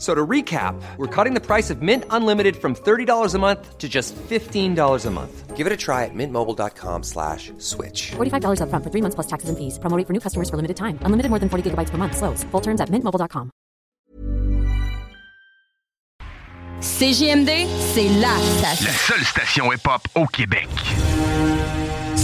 So to recap, we're cutting the price of Mint Unlimited from $30 a month to just $15 a month. Give it a try at mintmobile.com slash switch. $45 upfront for three months plus taxes and fees. Promo rate for new customers for limited time. Unlimited more than 40 gigabytes per month. Slows. Full terms at mintmobile.com. CGMD, c'est la station. La seule station hip-hop au Québec.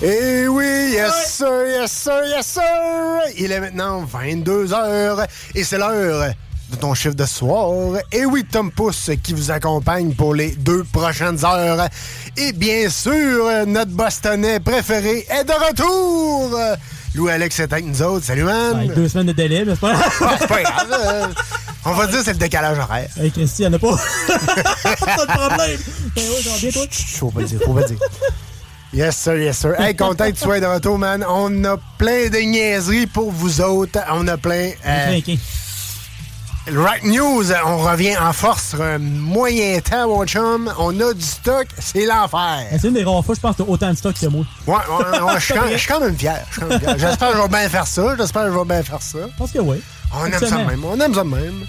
Eh oui, yes sir, yes sir, yes sir! Il est maintenant 22h et c'est l'heure de ton chiffre de soir. Et oui, Tom Pousse qui vous accompagne pour les deux prochaines heures. Et bien sûr, notre Bostonnais préféré est de retour! Louis-Alex est avec nous autres. Salut, man! Avec deux semaines de délai, mais c'est pas Ah, grave. euh, On va dire que c'est le décalage horaire. Hey, Christy, y'en a pas. pas de problème. Ben ouais, bien, toi? Faut pas dire, faut pas dire. Yes, sir, yes, sir. Hey, content que tu sois de retour, man. On a plein de niaiseries pour vous autres. On a plein. euh, Rock News, on revient en force sur un moyen temps, mon chum. On a du stock, c'est l'enfer. C'est une des rares fois, je pense, que t'as autant de stock que moi. Ouais, ouais, ouais, je suis quand- je suis quand même fier. J'espère que je vais bien faire ça. J'espère que je vais bien faire ça. Je pense que oui. On aime ça même. On aime ça de même.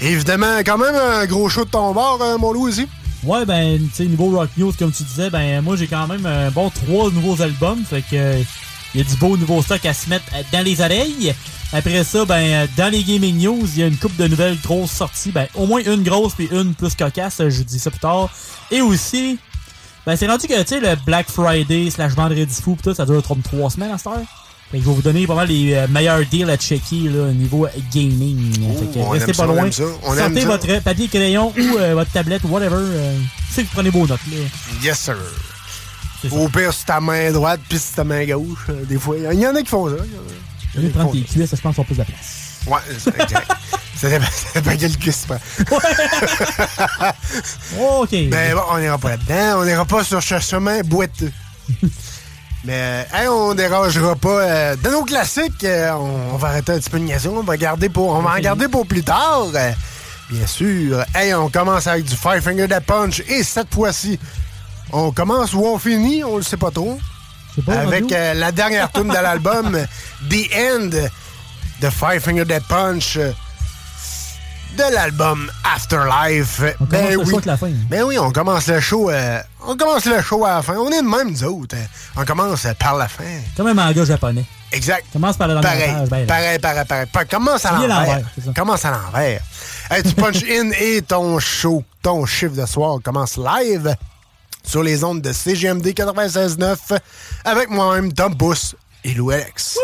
Évidemment, quand même un gros show de ton bord, euh, mon loup aussi. Ouais, ben, tu sais, niveau Rock News, comme tu disais, ben, moi, j'ai quand même un bon trois nouveaux albums. Fait que, euh, il y a du beau nouveau stock à se mettre euh, dans les oreilles. Après ça, ben, euh, dans les Gaming News, il y a une coupe de nouvelles grosses sorties. Ben, au moins une grosse puis une plus cocasse. Je vous dis ça plus tard. Et aussi, ben, c'est rendu que, tu sais, le Black Friday slash Vendredi fou pis tout, ça dure comme trois semaines à cette heure. Fait que je vais vous donner pas mal les euh, meilleurs deals à checker, là, au niveau gaming. fait que on restez aime ça, pas on loin. aime ça, on aime Sortez ça. votre papier crayon ou euh, votre tablette, whatever. Euh, c'est que vous prenez vos notes, là. Yes, sir. Au pire, c'est ta main droite puis c'est ta main gauche. euh, Des fois, il y en a qui font ça. Au lieu de prendre tes cuisses, je pense qu'on a plus de place. Ouais, c'est exact. ça dépend, ça quel cul tu prends. OK. Ben bon, on n'ira pas là-dedans. On n'ira pas sur ce chemin boiteux. Mais hey, on dérangera pas. euh, dans nos classiques, euh, on, on va arrêter un petit peu de niaiser. On va garder pour, on va en garder pour plus tard. euh, bien sûr. Hey, on commence avec du Five Finger Death Punch. Et cette fois-ci, on commence ou on finit, on le sait pas trop. pas avec euh, la dernière tune de l'album, The End de Five Finger Death Punch. De l'album Afterlife. On commence le show avec la fin. Ben oui, on commence le show. euh, on commence le show à la fin. On est de même, nous autres. hein. On commence par la fin. Comme un manga japonais. Exact. Commence par Pareil, page, ben là. pareil, pareil, pareil. Pa- Commence à l'envers. Commence à l'envers. Hey, tu punch in et ton show, ton chiffre de soir commence live sur les ondes de CGMD 96.9 avec moi-même, Tom Pousse et Lou Alex.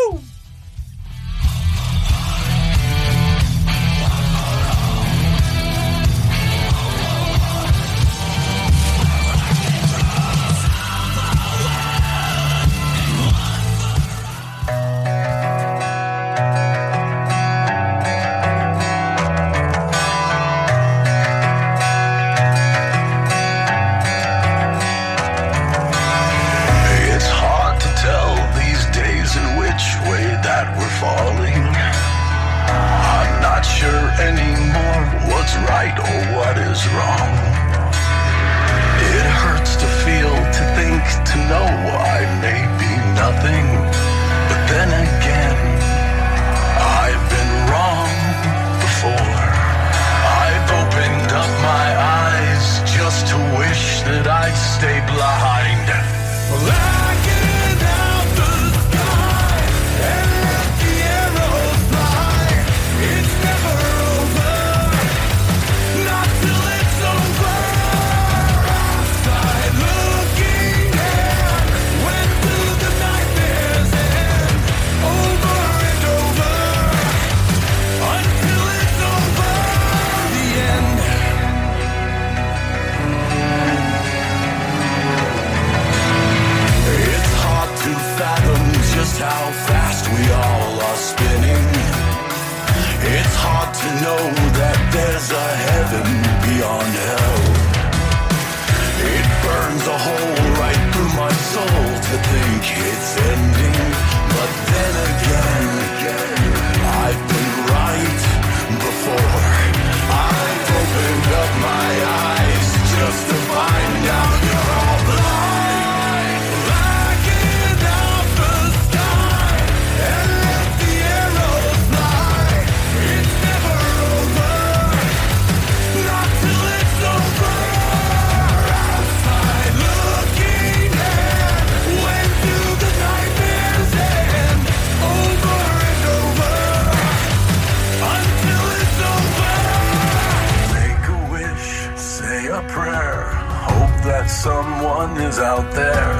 ones out there.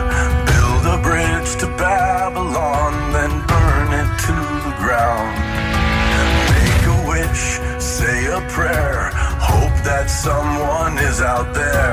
Build a bridge to Babylon, then burn it to the ground. Make a wish, say a prayer, hope that someone is out there.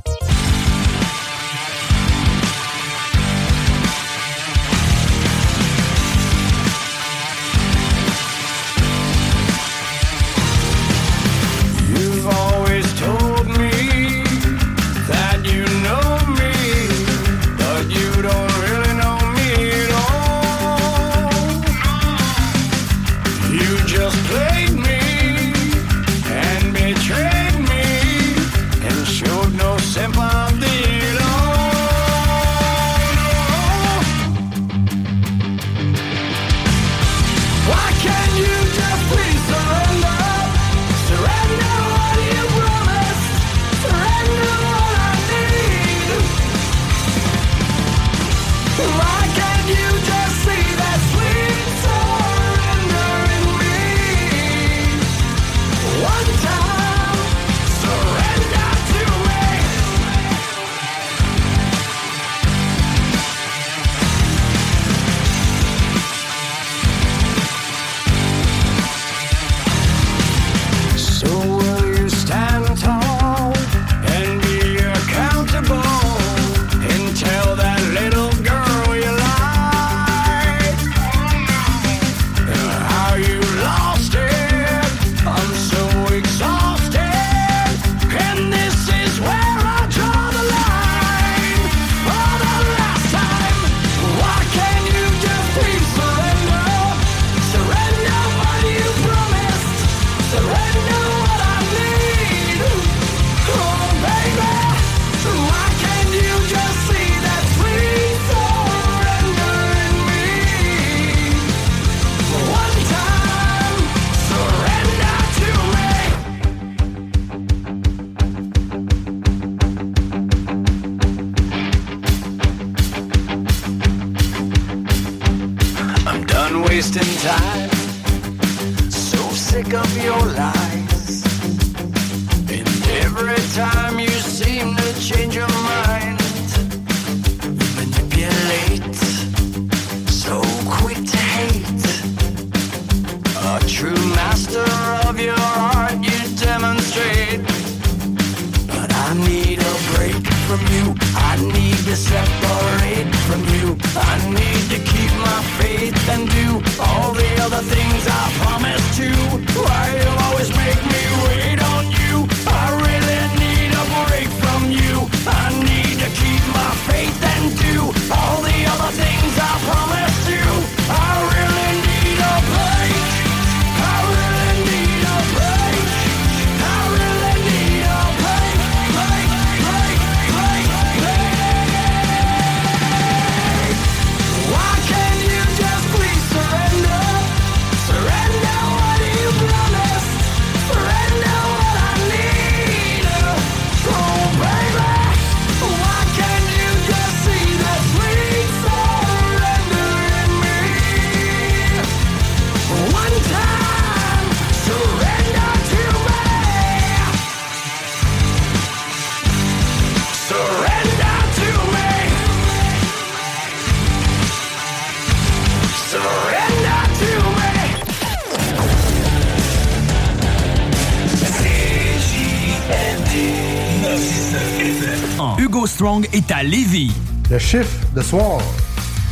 Est à Lévis. Le chiffre de soir,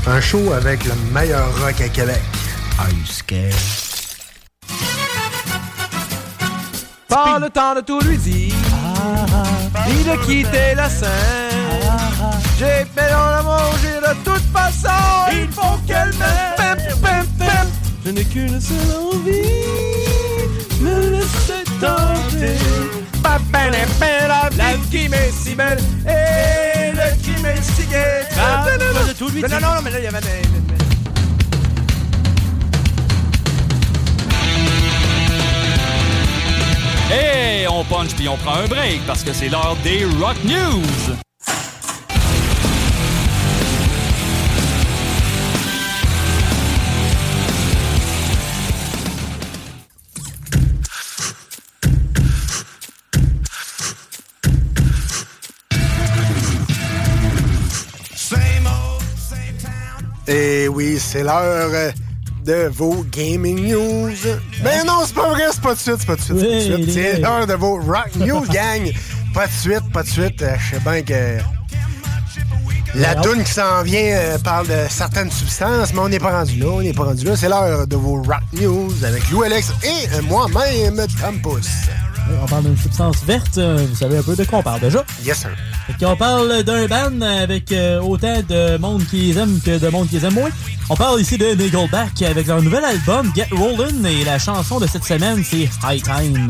un show avec le meilleur rock à Québec. Are you scared? Le temps de tout lui dire, ni de quitter la scène. J'ai fait dans l'amour, j'ai de toute façon, il faut qu'elle m'aime. Je n'ai qu'une seule envie, me laisser tenter. La vie qui m'est si belle. non, non, non, mais là, il y avait. Et on punch puis on prend un break parce que c'est l'heure des Rock News. Oui, c'est l'heure euh, de vos gaming news. Ben non, c'est pas vrai, c'est pas de suite, c'est pas de suite. c'est pas de Oui, suite. C'est oui. l'heure de vos rock news, gang. Pas de suite, pas de suite. Euh, Je sais bien que la toune qui s'en vient euh, parle de certaines substances, mais on n'est pas rendu là, on n'est pas rendu là. C'est l'heure de vos rock news avec Lou Alex et moi-même, Tom. On parle d'une substance verte, euh, vous savez un peu de quoi on parle déjà. Yes, sir. Fait qu'on parle d'un band avec euh, autant de monde qui les aime que de monde qui les aime moins. On parle ici de Nickelback avec leur nouvel album Get Rollin' et la chanson de cette semaine c'est High Time.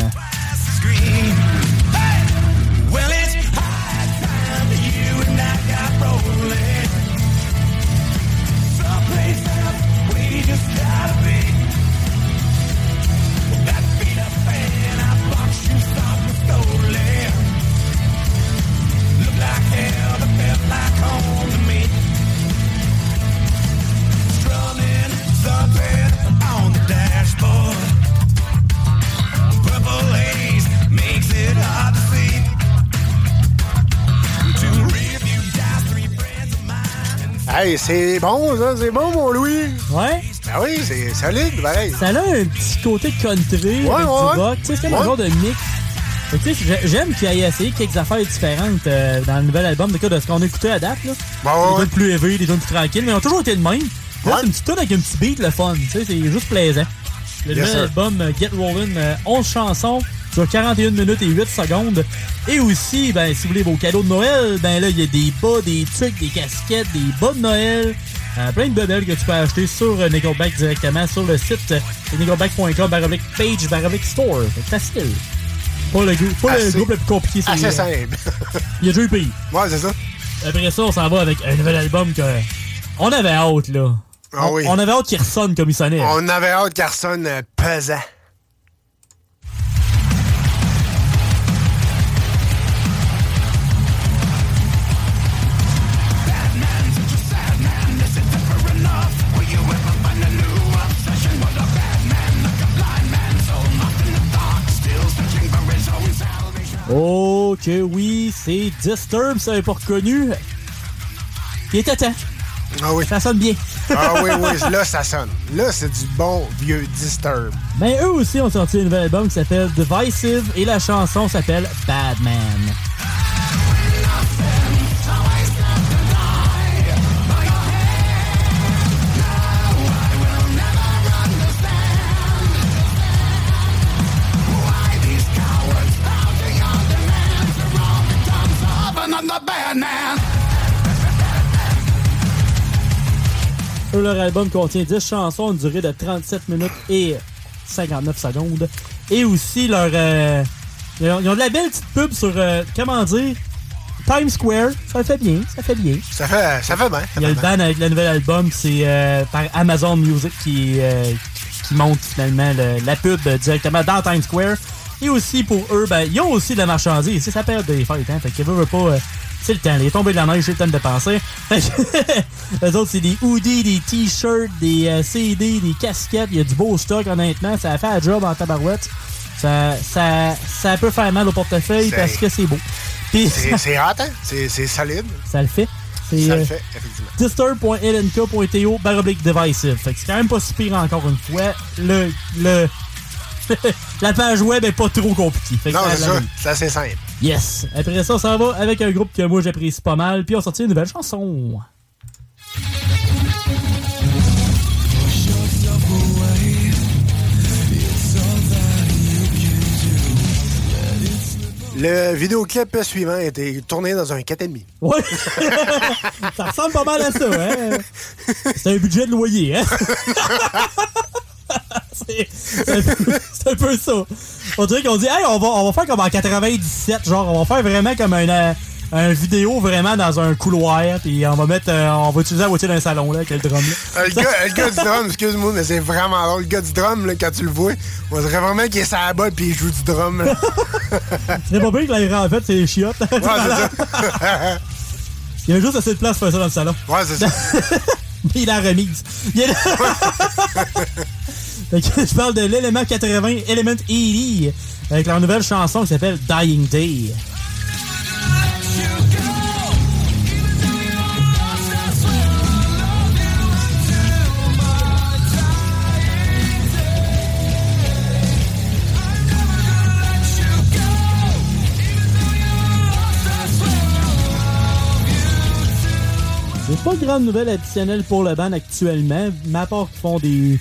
Hey, c'est bon, ça, c'est bon, mon Louis. Ouais? Ben oui, c'est solide, pareil. Ça a un petit côté country Ouais, avec ouais. du rock. Tu sais, c'est un genre de mix. Tu sais, j'ai- J'aime qu'il ait essayé quelques affaires différentes euh, dans le nouvel album de, cas, de ce qu'on a écouté à date. Là. Ouais, des ouais. plus élevées, des tunes plus tranquilles, mais ils ont toujours été de même. Là, Ouais. c'est une petite tune avec un petit beat, le fun. Tu sais, c'est juste plaisant. Le nouvel album euh, Get Rollin', euh, 11 chansons sur 41 minutes et 8 secondes. Et aussi, ben, si vous voulez vos cadeaux de Noël, ben là, il y a des bas, des trucs, des casquettes, des bas de Noël. euh, plein de bebelles que tu peux acheter sur euh, Nickelback directement sur le site euh, nickelback.com baroblique page baroblique store. Facile. Pas le, pas le groupe le plus compliqué. c'est, Assez euh, simple. Il y a eu pire. Ouais, c'est ça. Après ça, on s'en va avec un nouvel album que on avait hâte, là. Ah on, oui. on avait hâte qu'il ressonne comme il sonnait. On avait hâte qu'elle sonne euh, pesant. Oh que oui, c'est Disturb, ça n'est pas reconnu. Il était temps. Ah oui. Ça sonne bien. Ah oui, oui, là, ça sonne. Là, c'est du bon vieux Disturb. Mais eux aussi ont sorti un nouvel album qui s'appelle Divisive et la chanson s'appelle Bad Man. Leur album contient 10 chansons, une durée de 37 minutes et 59 secondes. Et aussi leur... euh, ils, ont, ils ont de la belle petite pub sur, euh, comment dire, Times Square. Ça fait bien, ça fait bien. Ça fait, ça fait bien. Il y a le ban avec le nouvel album, c'est euh, par Amazon Music qui, euh, qui monte finalement le- la pub directement dans Times Square. Et aussi pour eux, ben, ils ont aussi de la marchandise. C'est sa période des fêtes, hein. Fait qu'ils veulent pas. euh, c'est le temps. Il est tombé de la neige, c'est le temps de dépenser. Eux autres, c'est des hoodies, des t-shirts, des euh, CD, des casquettes. Il y a du beau stock, honnêtement. Ça a fait un job en tabarouette. Ça, ça, ça peut faire mal au portefeuille parce que c'est beau. C'est hot, hein? C'est solide. ça le fait. C'est, Ça euh, le fait, effectivement. disturb.lnk.to baroblique divisive. Fait que c'est quand même pas si pire encore une fois. Le, le, la page web est pas trop compliquée. Fait que Non, c'est ça. C'est assez simple. Yes. Après ça, ça va avec un groupe que moi j'apprécie pas mal. Puis on sorti une nouvelle chanson. Le vidéoclip suivant été tourné dans un 4,5. Ouais. ça ressemble pas mal à ça, hein. C'est un budget de loyer, hein. c'est un, peu- ça. On dirait qu'on dit, hey, on va, on va faire comme en 97, genre, on va faire vraiment comme un, euh, un vidéo vraiment dans un couloir, puis on va mettre, euh, on va utiliser la moitié d'un salon, là, avec le drum, là. Euh, le, gars, le gars du drum, excuse-moi, mais c'est vraiment drôle. Le gars du drum, là, quand tu le vois, on dirait vraiment qu'il est sur la botte puis il joue du drum. là. C'est pas bien que là, en fait, c'est les chiottes. Ouais, c'est ça. Il y avait juste assez de place pour faire ça dans le salon. Ouais, c'est ça. Il a la remise. Il est là. Fait que je parle de l'élément 80, Element 80, avec leur nouvelle chanson qui s'appelle Dying Day. Pas de grande nouvelle additionnelle pour le band actuellement, mais à part qu'ils font des,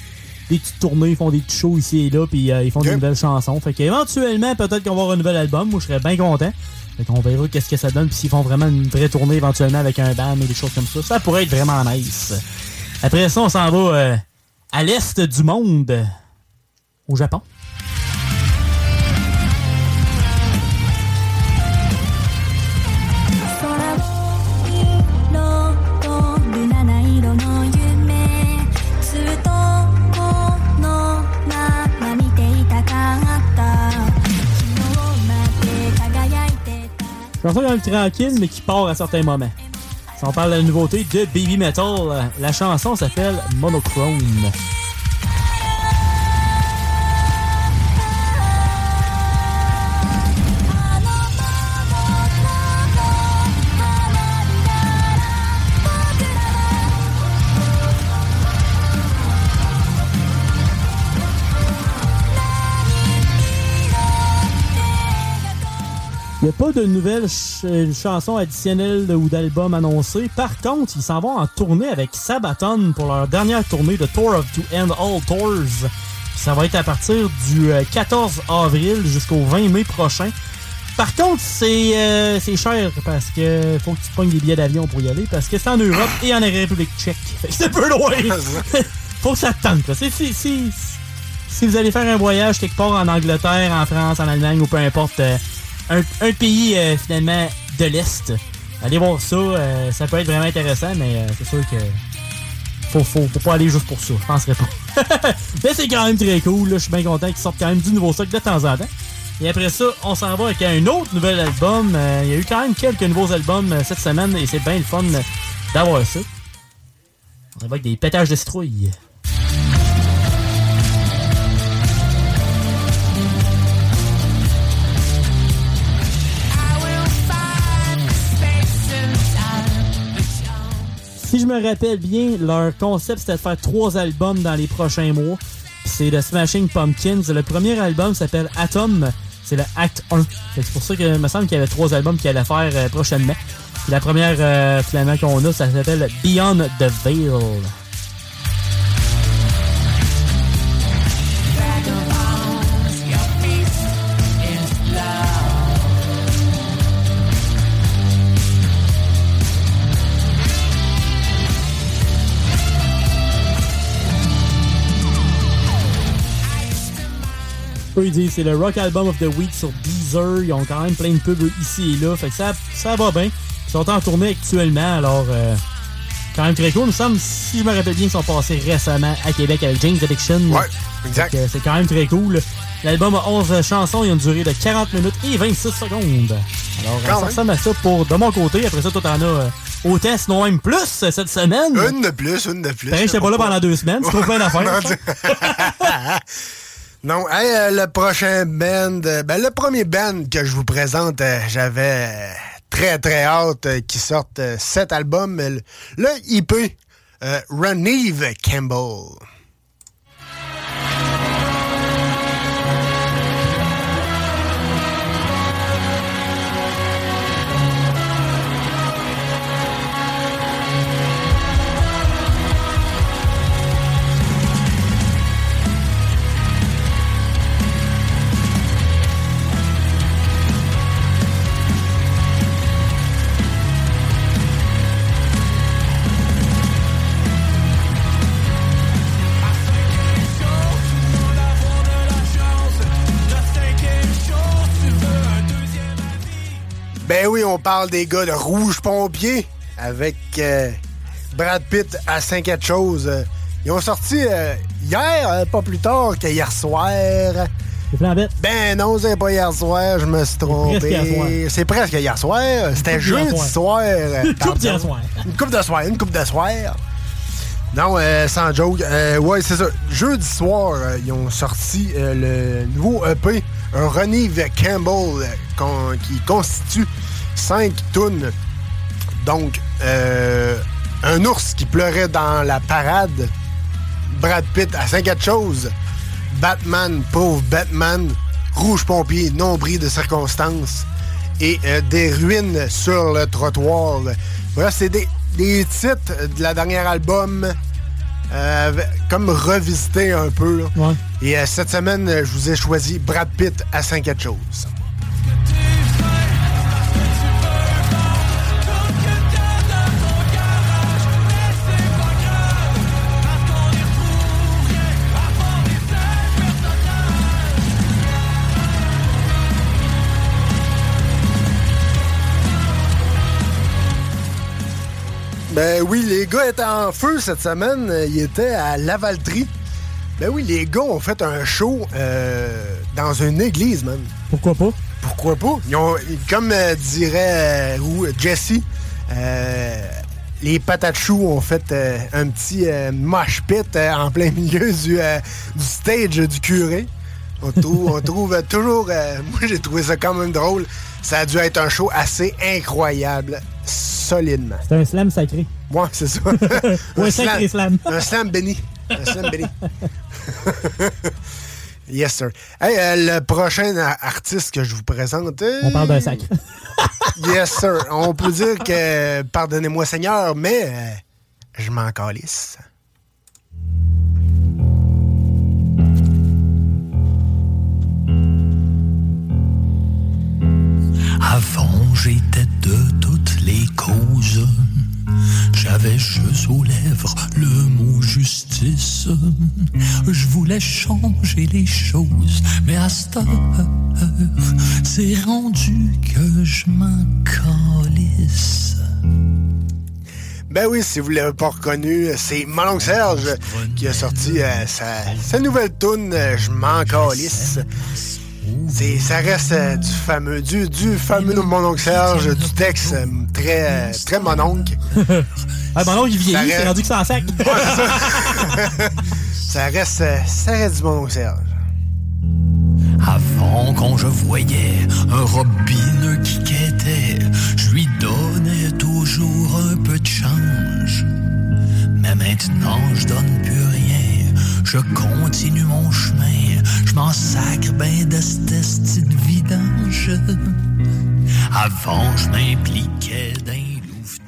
des petites tournées, ils font des petits shows ici et là, puis euh, ils font des nouvelles chansons. Fait qu'éventuellement, peut-être qu'on va avoir un nouvel album. Moi, je serais bien content. Fait qu'on verra qu'est-ce que ça donne, puis s'ils font vraiment une vraie tournée éventuellement avec un band et des choses comme ça. Ça pourrait être vraiment nice. Après ça, on s'en va euh, à l'est du monde, au Japon. Chanson quand même tranquille, mais qui part à certains moments. Si on parle de la nouveauté de Baby Metal, la chanson s'appelle Monochrome. N'y a pas de nouvelles ch- euh, chansons additionnelles ou d'albums annoncés. Par contre, ils s'en vont en tournée avec Sabaton pour leur dernière tournée de Tour of To End All Tours. Ça va être à partir du euh, 14 avril jusqu'au 20 mai prochain. Par contre, c'est euh, c'est cher parce que faut que tu pognes des billets d'avion pour y aller parce que c'est en Europe et en République tchèque. C'est un peu loin. faut que ça te tente. C'est- c'est- si vous allez faire un voyage quelque part en Angleterre, en France, en Allemagne ou peu importe, euh, un, pays euh, finalement de l'Est, allez voir ça. euh, ça peut être vraiment intéressant, mais euh, c'est sûr que faut, faut, pas aller juste pour ça. Je penserais pas. mais c'est quand même très cool. Je suis bien content qu'ils sortent quand même du nouveau stock de temps en temps. Et après ça, on s'en va avec un autre nouvel album. Il y a eu quand même quelques nouveaux albums cette semaine et c'est bien le fun d'avoir ça. On va avec des pétages de citrouille. Si je me rappelle bien, leur concept c'était de faire trois albums dans les prochains mois. C'est le Smashing Pumpkins. Le premier album s'appelle Atom. C'est le Act 1. Fait que C'est pour ça que il me semble qu'il y avait trois albums qu'ils allaient faire euh, prochainement. La première euh, finalement qu'on a, ça s'appelle Beyond the Veil. C'est le Rock Album of the Week sur Deezer. Ils ont quand même plein de pubs ici et là. Fait que ça, ça va bien. Ils sont en tournée actuellement, alors euh, quand même très cool. Il me semble, si je me rappelle bien, ils sont passés récemment à Québec avec James Addiction. Ouais, exact. C'est quand même très cool. L'album a 11 chansons et a une durée de 40 minutes et 26 secondes. Alors, Quand ça ressemble à ça pour de mon côté. Après ça, toi, t'en as euh, autant, sinon même plus cette semaine. Une de plus, une de plus. Pareil, j'étais pas là pendant deux semaines. Tu trouves plein d'affaires. Non, hey, euh, le prochain band, euh, ben le premier band que je vous présente, euh, j'avais très très hâte qu'il sorte cet album, le, le IP, euh, Reneve Campbell. On parle des gars de Rouge Pompier avec euh, Brad Pitt à 5 quelque chose. Euh, Ils ont sorti euh, hier, euh, pas plus tard que hier soir. C'est. Ben non, c'est pas hier soir, je me suis trompé. C'est presque hier soir. C'était jeudi soir. Une coupe pardon. soir. Une coupe de soir, une coupe de soir. Non, euh, sans joke. Euh, ouais, c'est ça. Jeudi soir, euh, ils ont sorti le nouveau EP, un Ronnie Campbell, qui constitue cinq tunes. Donc, euh, un ours qui pleurait dans la parade, Brad Pitt à 5 4 choses, Batman, pauvre Batman, Rouge Pompier, nombril de circonstances, et euh, des ruines sur le trottoir. Bref, c'est des des titres de la dernière album, euh, comme revisité un peu. Et cette semaine, je vous ai choisi Brad Pitt à 5 quelque chose. Ben oui, les gars étaient en feu cette semaine. Ils étaient à Lavaltrie. Ben oui, les gars ont fait un show euh, dans une église, man. Pourquoi pas? Pourquoi pas? Ils ont, comme euh, dirait euh, Jesse, les patates choux ont fait un petit mosh pit en plein milieu du, du stage du curé. On trouve, on trouve toujours... moi, j'ai trouvé ça quand même drôle. Ça a dû être un show assez incroyable, solidement. C'est un slam sacré. Ouais, c'est ça. Ou un sacré slam. Un slam béni. Un slam béni. yes, sir. Hey, euh, le prochain artiste que je vous présente. euh, On parle d'un sacre. yes, sir. On peut dire que, pardonnez-moi, Seigneur, mais euh, je m'en calisse. Avant j'étais de toutes les causes. J'avais juste aux lèvres le mot justice. Je voulais changer les choses, mais à cette heure, c'est rendu que je m'en. Ben oui, si vous l'avez pas reconnu, c'est Mon Serge qui a sorti euh, sa, sa nouvelle tune Je m'en. C'est, ça reste euh, du fameux, du, du fameux Mon oncle Serge, du texte euh, très, euh, très mon oncle. Ah, mon oncle, il vieillit, Ça c'est reste- rendu que ça en sac. Ça reste, euh, ça reste du Mon oncle Serge. Avant quand je voyais un robineux qui quêtait, je lui donnais toujours un peu de change. Mais maintenant je donne plus rien, je continue mon chemin, m'en sacre ben de cette esti de vidange. Avant je m'impliquais dans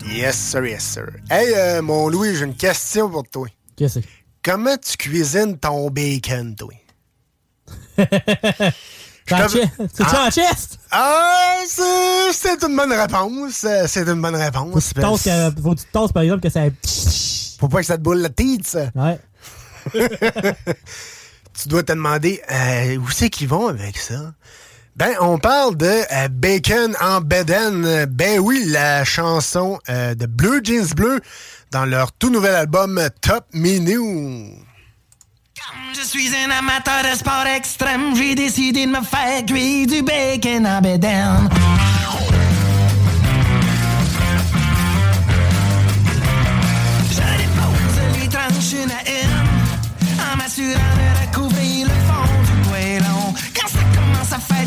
Yes, sir, yes, sir. Hey, euh, mon Louis, j'ai une question pour toi. Qu'est-ce que c'est? Comment tu cuisines ton bacon, toi? T'es en chest? C'est-tu en chest? Ah, c'est c'est une bonne réponse. euh, C'est une bonne réponse. Faut que tu te tasses, que- faut que tu te tasses, par exemple, que ça. Faut pas que ça te boule la tête, ça. Ouais. tu dois te demander euh, où c'est qu'ils vont avec ça? Ben, on parle de euh, Bacon en Beden. Ben oui, la chanson euh, de Blue Jeans Bleu dans leur tout nouvel album Top Menu. Je suis un amateur de sport extrême. J'ai décidé de me faire cuire du bacon en bédaine. Je dépose les tranches une à une en m'assurant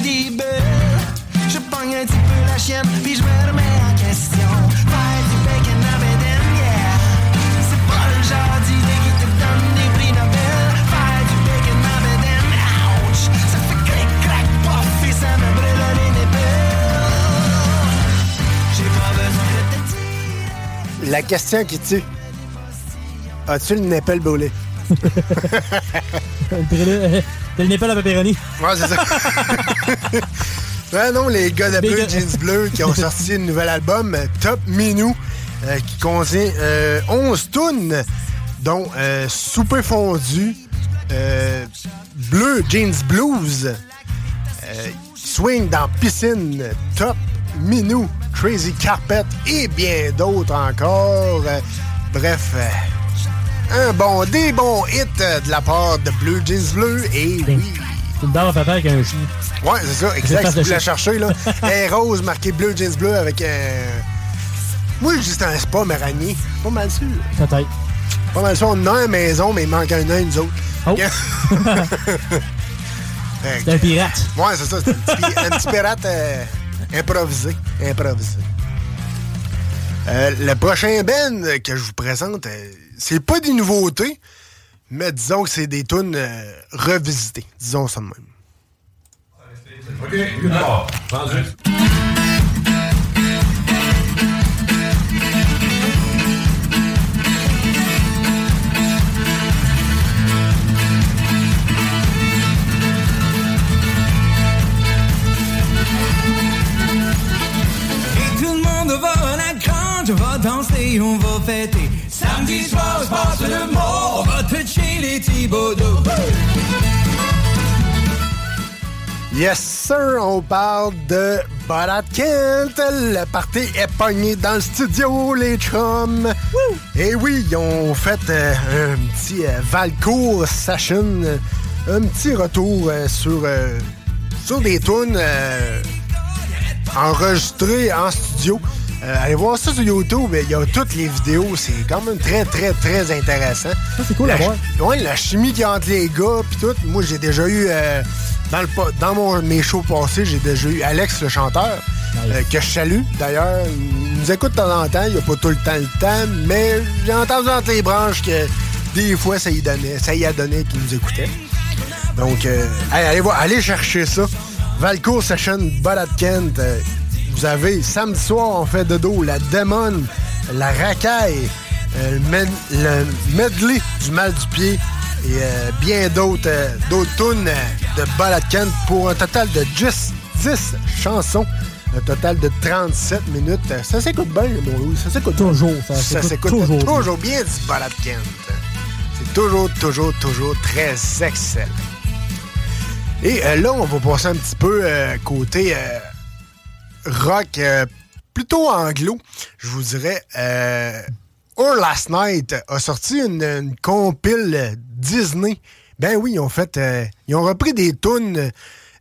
je pogne un petit peu la chienne puis je me remets en question. Faire du bacon en bédaine, yeah. C'est pas le genre d'idée qui te donne des prix Nobel. Faire du bacon en bédaine, ouch. Ça fait cric, crac, pof et ça me brûle les nipples. J'ai pas besoin de te dire. La question qui tue. As-tu le nipple brûlé? T'as le népal à pepperoni. Ouais, c'est ça. Ouais, non, les gars de Blue Bacon. Jeans Bleu qui ont sorti un nouvel album, euh, Top Menu, euh, qui contient euh, 11 tunes, dont euh, Souper fondu, euh, Bleu Jeans Blues, euh, Swing dans piscine, Top Menu, Crazy Carpet et bien d'autres encore. Euh, bref, euh, un bon, des bons hits euh, de la part de Blue Jeans Bleu et oui. C'est une dame à papa avec un chien. Ouais, c'est ça, exact. Si vous la cherchez, là. Est rose, marqué bleu, jeans bleu avec un. Moi, je dis que c'est un spa maranier. Pas mal sûr. Peut-être. Pas mal sûr. On a un à la maison, mais il manque un œil, nous autres. Oh. C'est un pirate. Ouais, c'est ça. C'est un petit, un petit pirate euh, improvisé. Improvisé. Euh, le prochain Ben que je vous présente, euh, c'est pas des nouveautés, mais disons que c'est des tunes euh, revisitées. Disons ça de même. Danser, on va fêter. Samedi soir, je passe le mot, on va toucher les Thibodeaux. Yes, sir, on parle de Borat Kent. Le party est pogné dans le studio, les chums. Et oui, ils ont fait euh, un petit euh, Valcourt session, euh, un petit retour euh, sur, euh, sur des tunes euh, enregistrées en studio. Euh, allez voir ça sur YouTube, il y a toutes les vidéos, c'est quand même très, très, très intéressant. c'est cool à La voir. Ouais, la chimie qu'il y a entre les gars, puis tout. Moi, j'ai déjà eu, euh, dans, le, dans mon, mes shows passés, j'ai déjà eu Alex, le chanteur, euh, que je salue. D'ailleurs, il nous écoute de temps en temps, il a pas tout le temps le temps, mais j'ai entendu entre les branches que des fois, ça y donnait, ça y a donné qu'il nous écoutait. Donc, allez, allez voir, allez chercher ça. Valcourt Session, Borat Kent. Vous avez samedi soir, on fait de dos la démon, la racaille, euh, le, med- le medley du mal du pied et euh, bien d'autres euh, d'autres tunes euh, de Borat Kent pour un total de 10, 10 chansons. Un total de 37 minutes. Ça s'écoute bien, mon Louis. Ça s'écoute bien. Toujours, ça Ça s'écoute toujours toujours, bien. du Borat Kent. C'est toujours, toujours, toujours très excellent. Et là, on va passer un petit peu côté rock euh, plutôt anglo. Je vous dirais, euh, Our Last Night a sorti une, une compile Disney. Ben oui, ils ont fait, euh, ils ont repris des tunes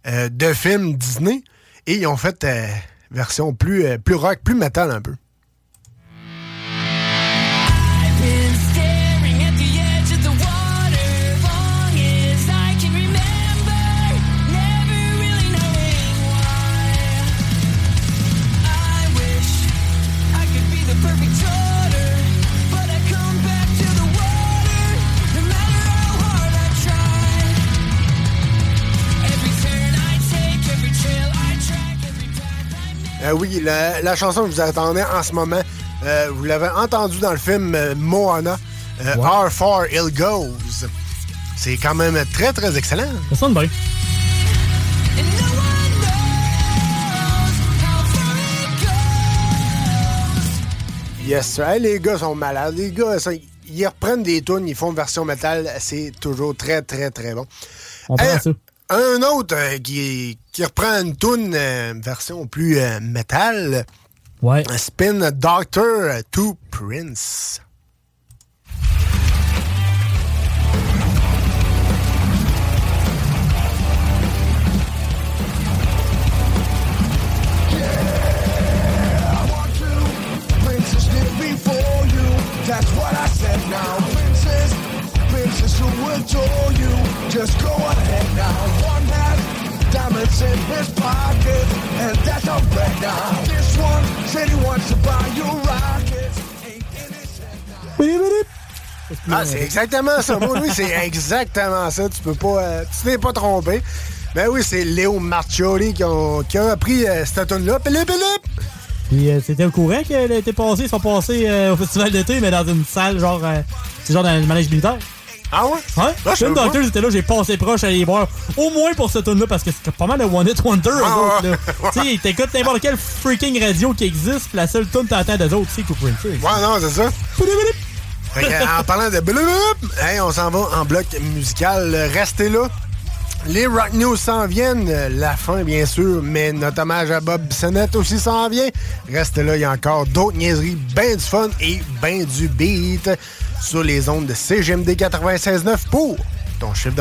euh, de films Disney et ils ont fait euh, version plus, euh, plus rock, plus metal un peu. Euh, oui, la, la chanson que vous attendez en ce moment, euh, vous l'avez entendue dans le film euh, Moana, euh, How Far It Goes. C'est quand même très, très excellent. Ça sonne bien. Yes, sir. Hey, les gars sont malades. Les gars, ça, ils reprennent des tunes, ils font une version métal. C'est toujours très, très, très bon. On prend ça. Un autre euh, qui, qui reprend une tune euh, version plus euh, métal. Ouais. Spin Doctor to Prince. That's what I said now. Princess, princess who adore you? Just go ahead now. One has diamonds in his pocket, and that's a red now. This one said he wants to buy you rockets. Ah, c'est exactement ça. Moi, oui, c'est exactement ça. Tu peux pas. euh, tu t'es pas trompé. Ben oui, c'est Léo Marcioli qui, ont- qui a repris euh, cette tune-là. Philippe, Philippe! Puis euh, c'était au courant qu'elle a été passée, ils sont passés euh, au festival d'été, mais dans une salle genre. euh, c'est genre dans le manège militaire. Ah ouais? Film savais pas. Doctor, j'étais là, j'ai passé proche à aller voir. Au moins pour ce tune là parce que c'est pas mal de One Hit Wonder, Ah, autres, là. Tu sais, t'écoutes n'importe quelle freaking radio qui existe, puis la seule tune t'entends d'eux autres, c'est Cooper. Ouais, non, c'est ça. En parlant de blub, hey, on s'en va en bloc musical. Restez là. Les Rock News s'en viennent. La fin, bien sûr, mais notre hommage à Bob Bissonnette aussi s'en vient. Restez là, il y a encore d'autres niaiseries, ben du fun et ben du beat sur les ondes de CGMD 96.9 pour ton chiffre.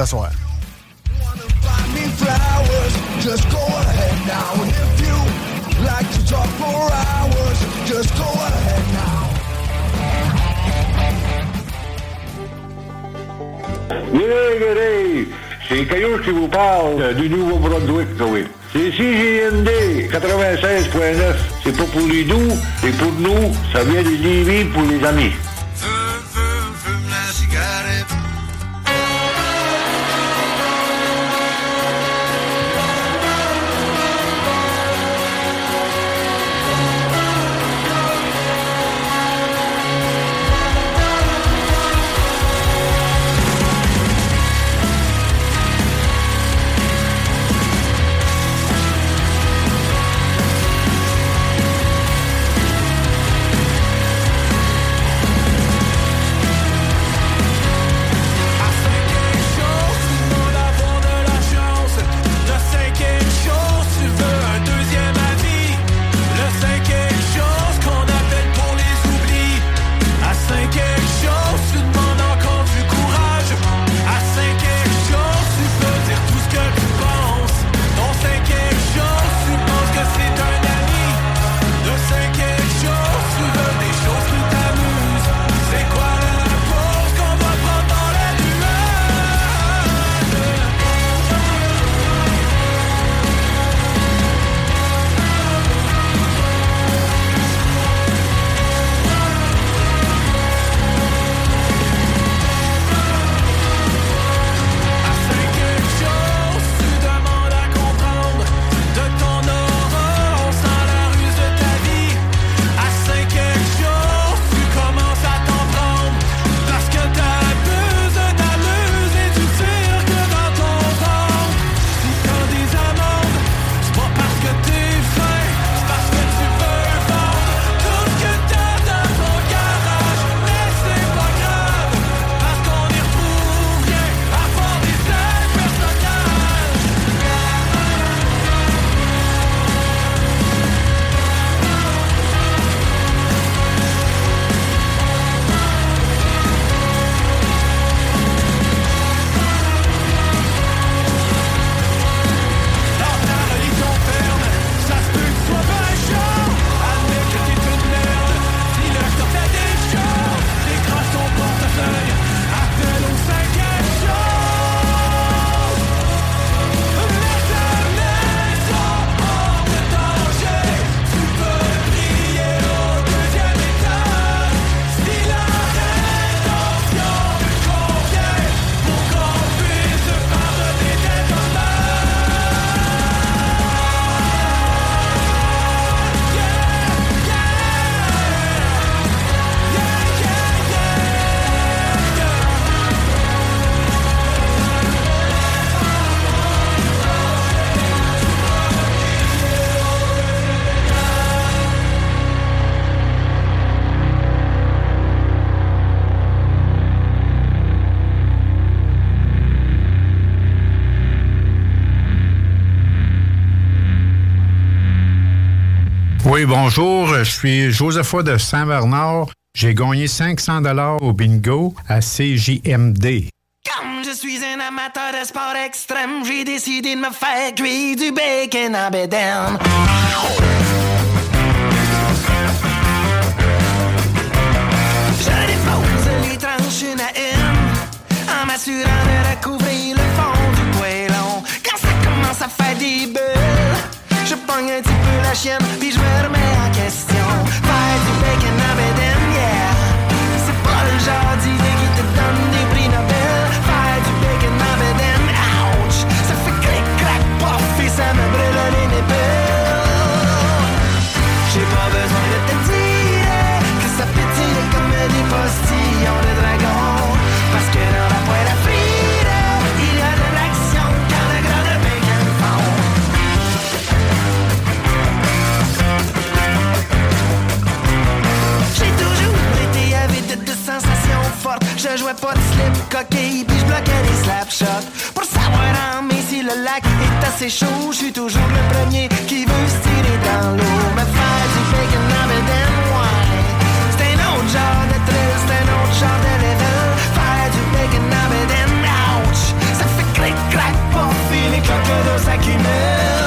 Yeah, c'est Caillou qui vous parle euh, du Nouveau-Brunswick, oui. C'est CGND 96.9. C'est pas pour les doux, c'est pour nous. Ça vient de Lévis pour les amis. she got it. Bonjour. Je suis Josepha de Saint-Bernard. J'ai gagné 500 dollars au bingo à CJMD. Comme je suis un amateur de sport extrême, j'ai décidé de me faire cuire du bacon en bédaine. Je dépose les tranches une à une, en m'assurant de recouvrir le fond du poêlon. Quand ça commence à faire des bulles, je pogne un petit peu la chienne, Je jouais pas de slip coquille, puis je bloquais des slapshots. Pour savoir en mai si le lac est assez chaud, je suis toujours le premier qui veut se tirer dans l'eau. Me faire du bacon en bedaine, ouais. C'est un autre genre de thrill, c'est un autre genre de level. Faire du bacon en bedaine, ouch. Ça fait clic, crac, pop, et les cloques d'eau s'accumulent.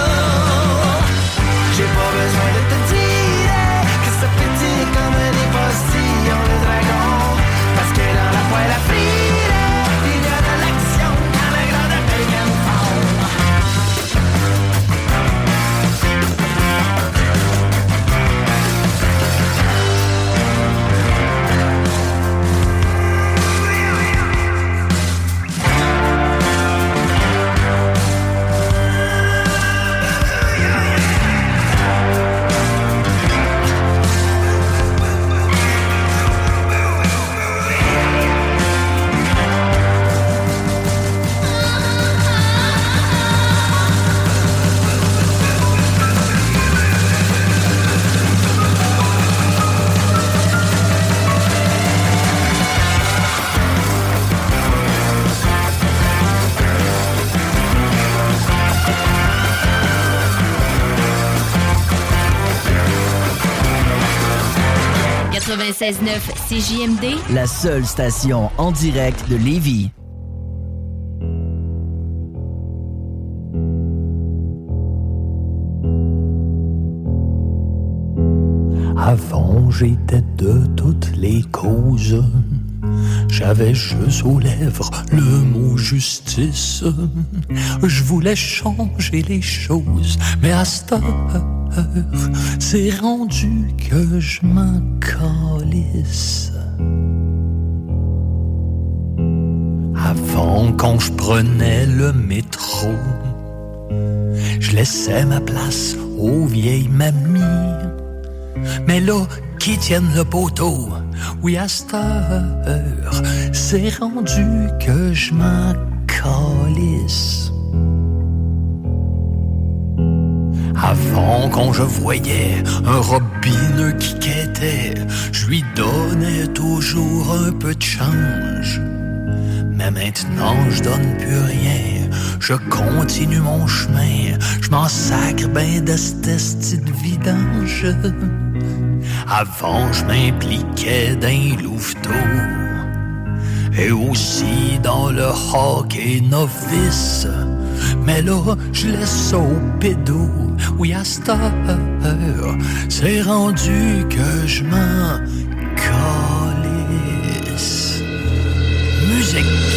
96.9 CJMD, La seule station en direct de Lévis. Avant, j'étais de toutes les causes. J'avais juste aux lèvres le mot justice. Je voulais changer les choses, mais à cette heure, c'est rendu que je m'en. Avant, quand je prenais le métro, je laissais ma place aux vieilles mamies. Mais là, qui tiennent le poteau, oui, à cette heure, c'est rendu que je m'en calisse. Avant, quand je voyais un robineux qui quêtait, je lui donnais toujours un peu de change. Mais maintenant, je donne plus rien. Je continue mon chemin. Je m'en sacre ben de vidange. Avant, je m'impliquais dans louveteaux. Et aussi dans le hockey novice. Mais là, je laisse au pédo. Oui, à cette heure, c'est rendu que je m'en calisse. Musique.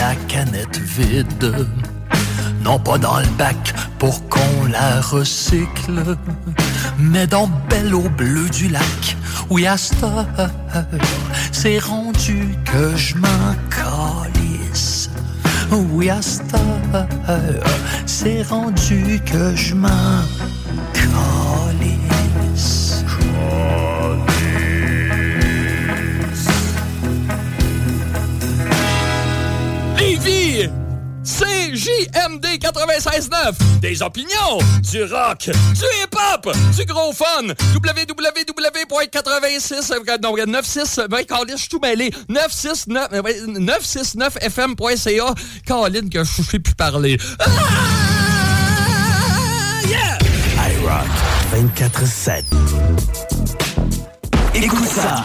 La canette vide. Non pas dans le bac pour qu'on la recycle, mais dans belle eau bleue du lac. Oui, à cette c'est rendu que je m'en calisse. Oui, à cette c'est rendu que je m'en CJMD 96.9 Des opinions, du rock, du hip-hop, du gros fun www.86 non, 96 ben Colin, je suis tout mêlé 969 euh, ouais, 969fm.ca Colin que je sais plus parler ah! Yeah! iRock 24-7. Écoute ça.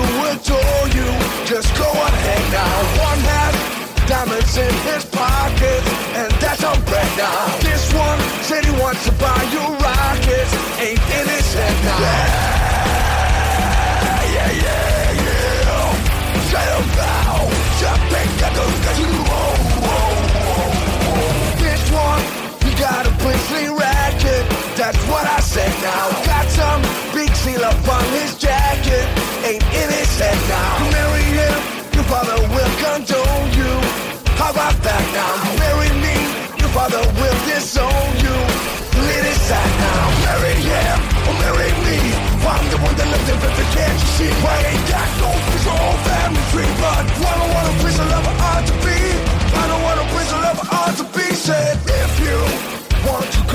who adore you. Just go ahead now. One has diamonds in his pocket, and that's on bread now. This one said he wants to buy you rockets, ain't in his head now. Yeah, yeah, yeah, yeah. Say now. Jumping, get those guys. Whoa, whoa, this one, you got a princely racket. That's what I said now. Ain't in his head now. Marry him, your father will condone you. How about that now? Marry me, your father will disown you. Lit his side now. Marry him or marry me. I'm the one that left him if can't you see? I ain't got no control family tree, but I don't want a piece of lover ought to be. I don't want a piece of lover ought to be said. If you want to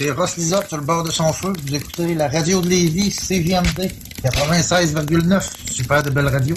c'est Ross Lisa sur le bord de son feu. Vous écoutez la radio de Lévis, CVMD 96,9. Super de belle radio.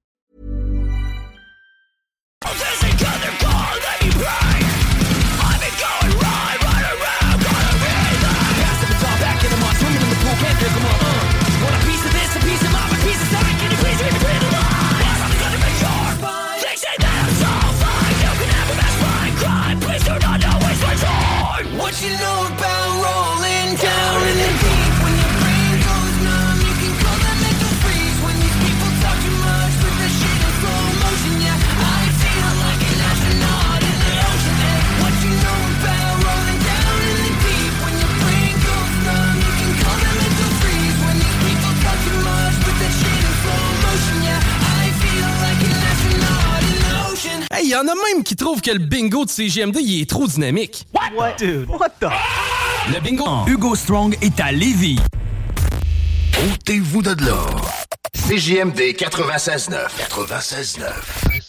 Y en a même qui trouvent que le bingo de CGMD, il est trop dynamique. What? Dude, what the? Le bingo. Hugo Strong est à Lévis. Ôtez-vous de là. CJMD 96.9. 96.9.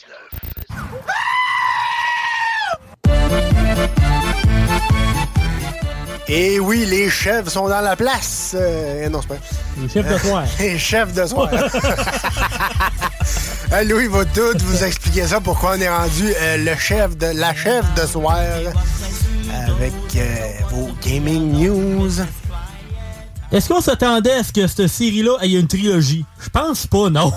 Et oui, les chefs sont dans la place. Euh, non, c'est pas. Les chefs de soir. les chefs de soir. Euh, Louis va tout vous expliquer ça, pourquoi on est rendu euh, le chef de la chef de soir avec euh, vos gaming news. Est-ce qu'on s'attendait à ce que cette série-là ait une trilogie? Je pense pas, non.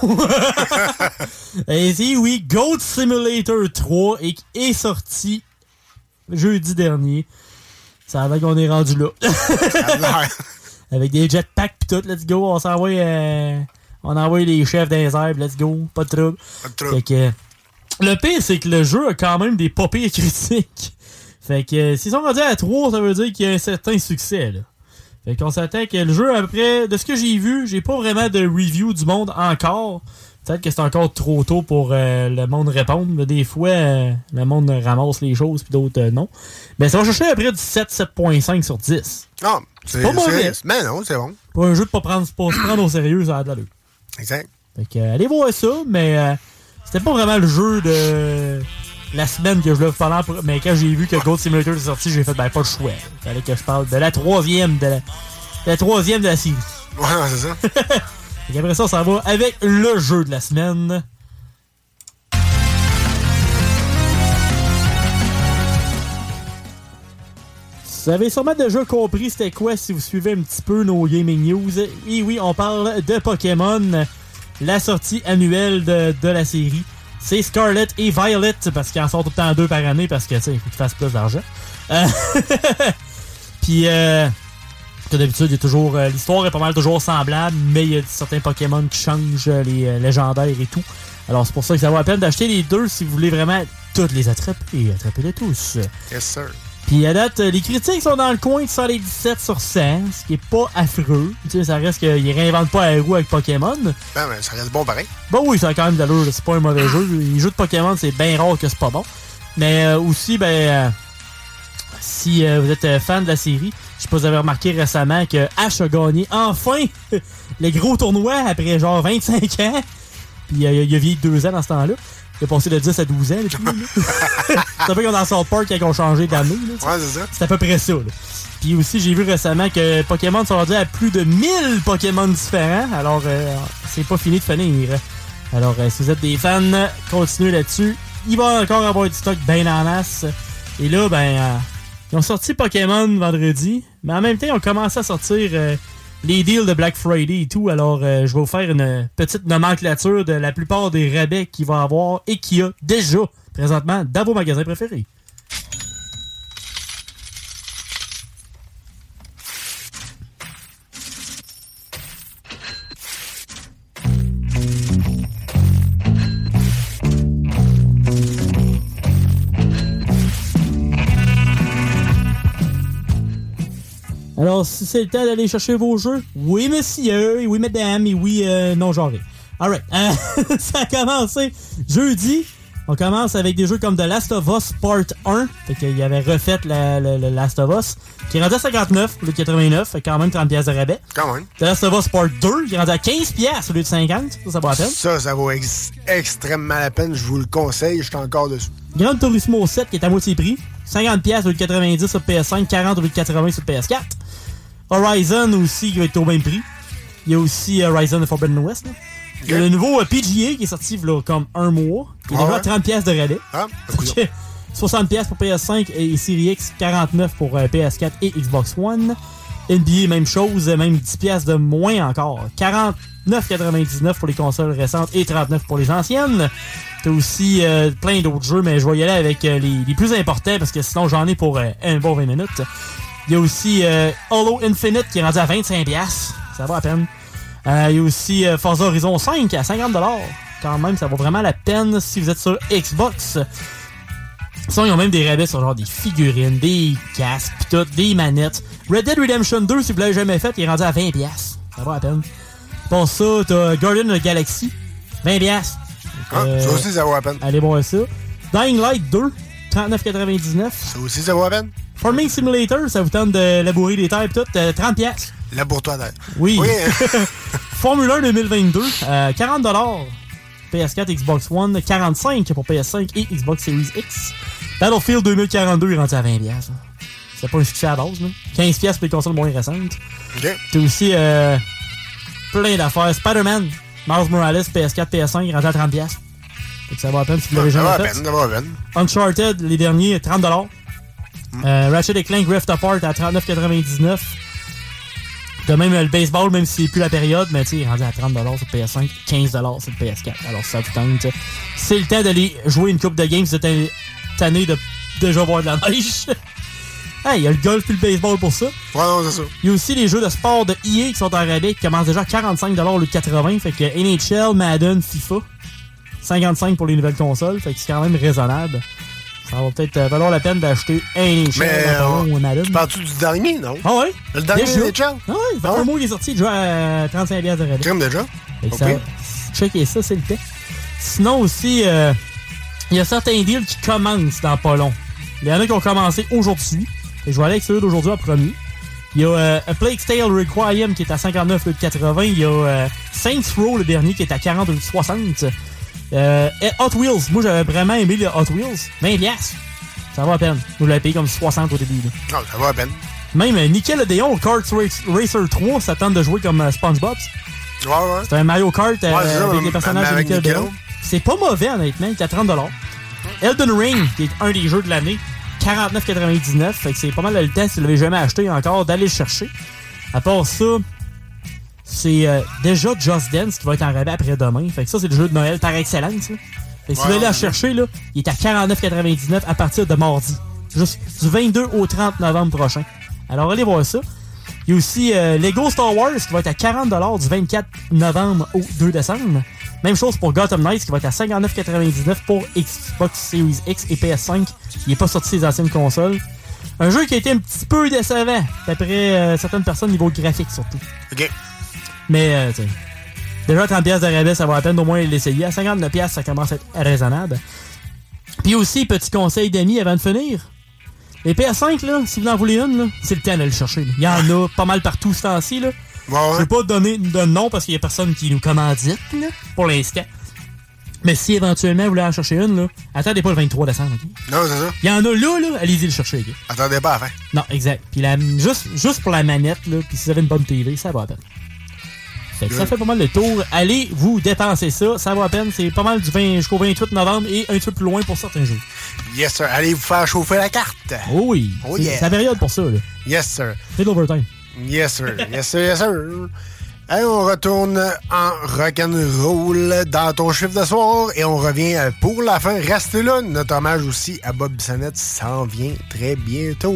Et si oui, Goat Simulator 3 est, est sorti jeudi dernier. Ça va qu'on est rendu là. Avec des jetpacks pis tout, let's go. On s'envoie euh, on envoie les chefs des airs, let's go. Pas de trouble. Fait que, le pire, c'est que le jeu a quand même des pas pires critiques. Fait que euh, s'ils sont rendus à 3, ça veut dire qu'il y a un certain succès, là. Fait qu'on s'attend que le jeu, après, de ce que j'ai vu, j'ai pas vraiment de review du monde encore. Peut-être que c'est encore trop tôt pour euh, le monde répondre. Des fois, euh, le monde ramasse les choses, puis d'autres euh, non. Mais ça va chercher après du 7, 7.5 sur 10. Ah, c'est pas mauvais. Mais non, c'est bon. Pour un jeu de pas prendre, pas se prendre au sérieux, ça a de l'allure. Exact. Fait que, allez voir ça, mais euh, c'était pas vraiment le jeu de la semaine que je voulais vous parler. pr- Mais quand j'ai vu que Gold Simulator est sorti, j'ai fait, ben, pas le choix. Il fallait que je parle de la troisième de la, de la troisième de la série. Ouais, c'est ça. Et après ça, s'en va avec le jeu de la semaine. Vous avez sûrement déjà compris c'était quoi si vous suivez un petit peu nos gaming news. Et oui, on parle de Pokémon, la sortie annuelle de, de la série. C'est Scarlet et Violet, parce qu'ils en sortent tout le temps deux par année, parce que, tu sais, il faut qu'ils fassent plus d'argent. Euh, Puis, euh, d'habitude, il y a toujours. euh, L'histoire est pas mal toujours semblable, mais il y a certains Pokémon qui changent, euh, les euh, légendaires et tout. Alors, c'est pour ça que ça vaut la peine d'acheter les deux si vous voulez vraiment toutes les attraper. Attrapez-les tous. Yes, sir. Puis à date, les critiques sont dans le coin de 117 sur 100, ce qui est pas affreux. Tu sais, ça reste qu'ils réinventent pas la roue avec Pokémon. Ben, ben, ça reste bon pareil. Bon oui, ça a quand même de l'allure, c'est pas un mauvais jeu. Les jeux de Pokémon, c'est bien rare que c'est pas bon. Mais euh, aussi, ben, si euh, vous êtes euh, fan de la série, je sais pas si vous avez remarqué récemment que Ash a gagné enfin les gros tournois après genre 25 ans. Puis euh, il a vieilli de 2 ans dans ce temps-là. Il a passé de 10 à 12 ans. c'est un peu comme dans South Park quand ils ont changé d'année. Ouais, c'est ça. C'est à peu près ça. là. Puis aussi, j'ai vu récemment que Pokémon sont rendus à plus de 1000 Pokémon différents. Alors, euh, c'est pas fini de finir. Alors, euh, si vous êtes des fans, continuez là-dessus. Il va encore avoir du stock bien en masse. Et là, ben, euh, ils ont sorti Pokémon vendredi. Mais en même temps, ils ont commencé à sortir euh, les deals de Black Friday et tout. Alors, euh, je vais vous faire une petite nomenclature de la plupart des rabais qu'il va avoir et qu'il y a déjà présentement dans vos magasins préférés. Alors, si c'est le temps d'aller chercher vos jeux, oui, monsieur, et oui, madame, et oui, euh, non genré. Alright. Euh, ça a commencé jeudi. On commence avec des jeux comme The Last of Us Part 1. Fait qu'il y avait refait la, la- le Last of Us, qui est rendu à 59 au lieu de 89. Fait quand même 30 pièces de rabais. Quand même. The Last of Us Part 2, qui est rendu à 15 pièces au lieu de 50. Ça, ça vaut la peine. Ça, ça vaut ex- extrêmement la peine. Je vous le conseille. Je suis encore dessus. Gran Turismo 7 qui est à moitié prix. 50$ piastres au lieu de 90 sur PS5, 40 au lieu de 80 sur PS4. Horizon aussi qui va être au même prix. Il y a aussi euh, Horizon Forbidden West. là. Il y a le nouveau euh, PGA qui est sorti là, comme un mois. Qui est déjà ouais? à 30$ piastres de rabais. Ah, Ok. 60$ piastres pour PS5 et Series X, 49$ pour euh, PS4 et Xbox One. NBA, même chose, même 10$ piastres de moins encore. 49,99$ pour les consoles récentes et 39$ pour les anciennes. T'as aussi euh, plein d'autres jeux, mais je vais y aller avec euh, les, les plus importants parce que sinon j'en ai pour euh, un bon 20 minutes. Il y a aussi euh, Halo Infinite qui est rendu à 25$. Ça va à peine. Euh, il y a aussi euh, Forza Horizon 5 à 50$. Quand même, ça vaut vraiment la peine si vous êtes sur Xbox. Sinon, ils ont même des rabais sur genre des figurines, des casques, pis tout, des manettes. Red Dead Redemption 2, si vous l'avez jamais fait, il est rendu à 20$. Ça va à peine. Pour ça, t'as Guardian of the Galaxy, 20$. Ah, ça aussi, ça vaut la peine. Allez voir ça. Dying Light 2, 39,99$. Ça aussi, ça la peine. Farming Simulator, ça vous tente de labourer des terres et tout, euh, 30$. Laboure-toi d'air. Oui. Oui. Formule 1 2022, euh, 40$. PS4, Xbox One, 45$ pour PS5 et Xbox Series X. Battlefield 2042 est rendu à 20$. là. C'est pas un succès à base, là. 15$ pour les consoles moins récentes. OK. T'as aussi euh, plein d'affaires. Spider-Man, Miles Morales, PS4, PS5, rendu à 30$. Fait que ça va à peine si vous l'avez jamais fait? peine, ça vaut la peine. Uncharted, les derniers, 30$. Euh, Ratchet Clank Rift Apart à 39,99$. T'as même euh, le baseball, même si c'est plus la période, mais tu sais, rendu à 30$ sur PS5, 15$ sur le PS4. Alors ça vous tente. C'est le temps d'aller jouer une coupe de games, vous êtes tanné de déjà voir de la neige. hey, il y a le golf puis le baseball pour ça. Ouais, non, c'est ça. Il y a aussi les jeux de sport de EA qui sont en rabais, qui commencent déjà à 45$ au lieu de 80$. Fait que NHL, Madden, FIFA, 55$ pour les nouvelles consoles. Fait que c'est quand même raisonnable. Ça va peut-être euh, valoir la peine d'acheter Mais, Apollo euh, ou Madden. Tu parles-tu du dernier, non? Ah ouais? Le dernier? NHL? Ah ouais, il fait un mois qui est sorti, déjà à 35$ de rabais. Crème déjà? Fait que Ok. ça, checker ça, c'est le temps. Sinon aussi, euh, il y a certains deals qui commencent dans pas long. Il y en a qui ont commencé aujourd'hui. Et je vais aller avec ceux d'aujourd'hui en premier. Il y a euh, A Plague Tale Requiem qui est à 59 au lieu de 80. Il y a euh, Saints Row le dernier qui est à 40 au lieu de 60. Euh, et Hot Wheels. Moi j'avais vraiment aimé le Hot Wheels. 20 piastres. Ça va à peine. Vous l'avez payé comme 60 au début. là. Non, ça vaut la peine. Même euh, Nickelodeon Kart Race- Racer 3 ça tente de jouer comme euh, SpongeBob. Ouais, ouais. C'est un Mario Kart euh, Ouais, avec des personnages de. Nickel. C'est pas mauvais, honnêtement. Il est à 30 Elden Ring, qui est un des jeux de l'année, 49,99. Fait que c'est pas mal le temps, si vous l'avez jamais acheté encore, d'aller le chercher. À part ça, c'est euh, déjà Just Dance qui va être en rabais après-demain. Fait que ça, c'est le jeu de Noël par excellence. là. Fait que si vous le ouais. chercher, là, il est à 49,99 à partir de mardi. Juste du 22 au 30 novembre prochain. Alors, allez voir ça. Il y a aussi euh, Lego Star Wars qui va être à 40 du 24 novembre au 2 décembre. Même chose pour Gotham Knights qui va être à 59,99 pour Xbox Series X et PS5. Il n'est pas sorti ses anciennes consoles. Un jeu qui a été un petit peu décevant, d'après euh, certaines personnes niveau graphique surtout. OK. Mais, euh, déjà 30$ piastres de rabais, ça va à peine au moins l'essayer. À 59$, piastres, ça commence à être raisonnable. Puis aussi, petit conseil d'amis avant de finir. Les PS5, là, si vous en voulez une, là, c'est le temps d'aller le chercher. là. Il y en a pas mal partout ce temps-ci. Là. Je vais pas donner de nom parce qu'il y a personne qui nous commandite là, pour l'instant. Mais si éventuellement vous voulez en chercher une, là, attendez pas le 23 décembre. ok? Non, c'est ça. Il y en a là, là allez-y le chercher. ok? Attendez pas à la fin. Non, exact. Puis la, juste, juste pour la manette, là, puis si vous avez une bonne TV, ça va à peine. Fait que ça fait pas mal le tour. Allez vous dépenser ça, ça va à peine. C'est pas mal du 20 jusqu'au 28 novembre et un petit peu plus loin pour certains jeux. Yes, sir. Allez vous faire chauffer la carte. Oh oui. Oh C'est- yeah. La période pour ça. Là. Yes, sir. C'est de l'overtime. Yes, sir. Yes, sir. Yes, sir. Et on retourne en rock'n'roll dans ton chiffre de soir et on revient euh, pour la fin. Restez là. Notre hommage aussi à Bob Bissonnette s'en vient très bientôt.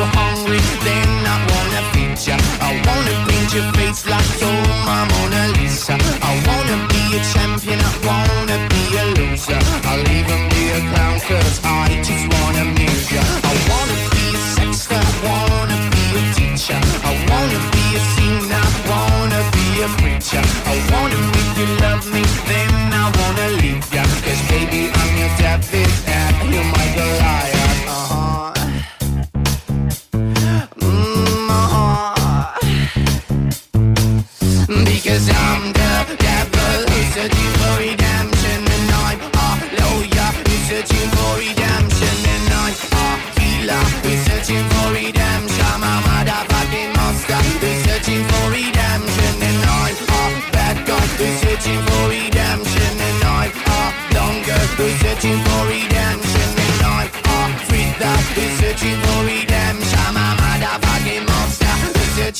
hungry, then I wanna feed ya. I wanna paint your face like you're my Mona Lisa. I wanna be a champion, I wanna be a loser. I'll even be a clown cause I just wanna amuse ya. I wanna be a sexter, I wanna be a teacher. I wanna be a singer, I wanna be a preacher. I wanna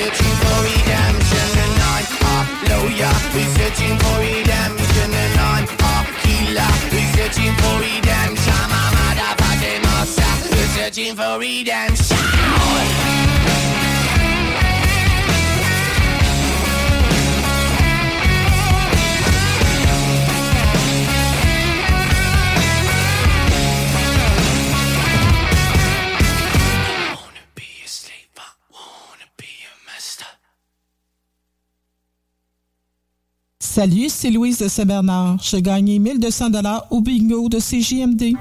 searching for redemption And I'm a lawyer, who's searching for redemption And I'm a healer, who's searching for redemption. I'm a motherfucking monster, who's searching for redemption Salut, c'est Louise de Saint-Bernard. J'ai gagné 1200 dollars au bingo de CJMD.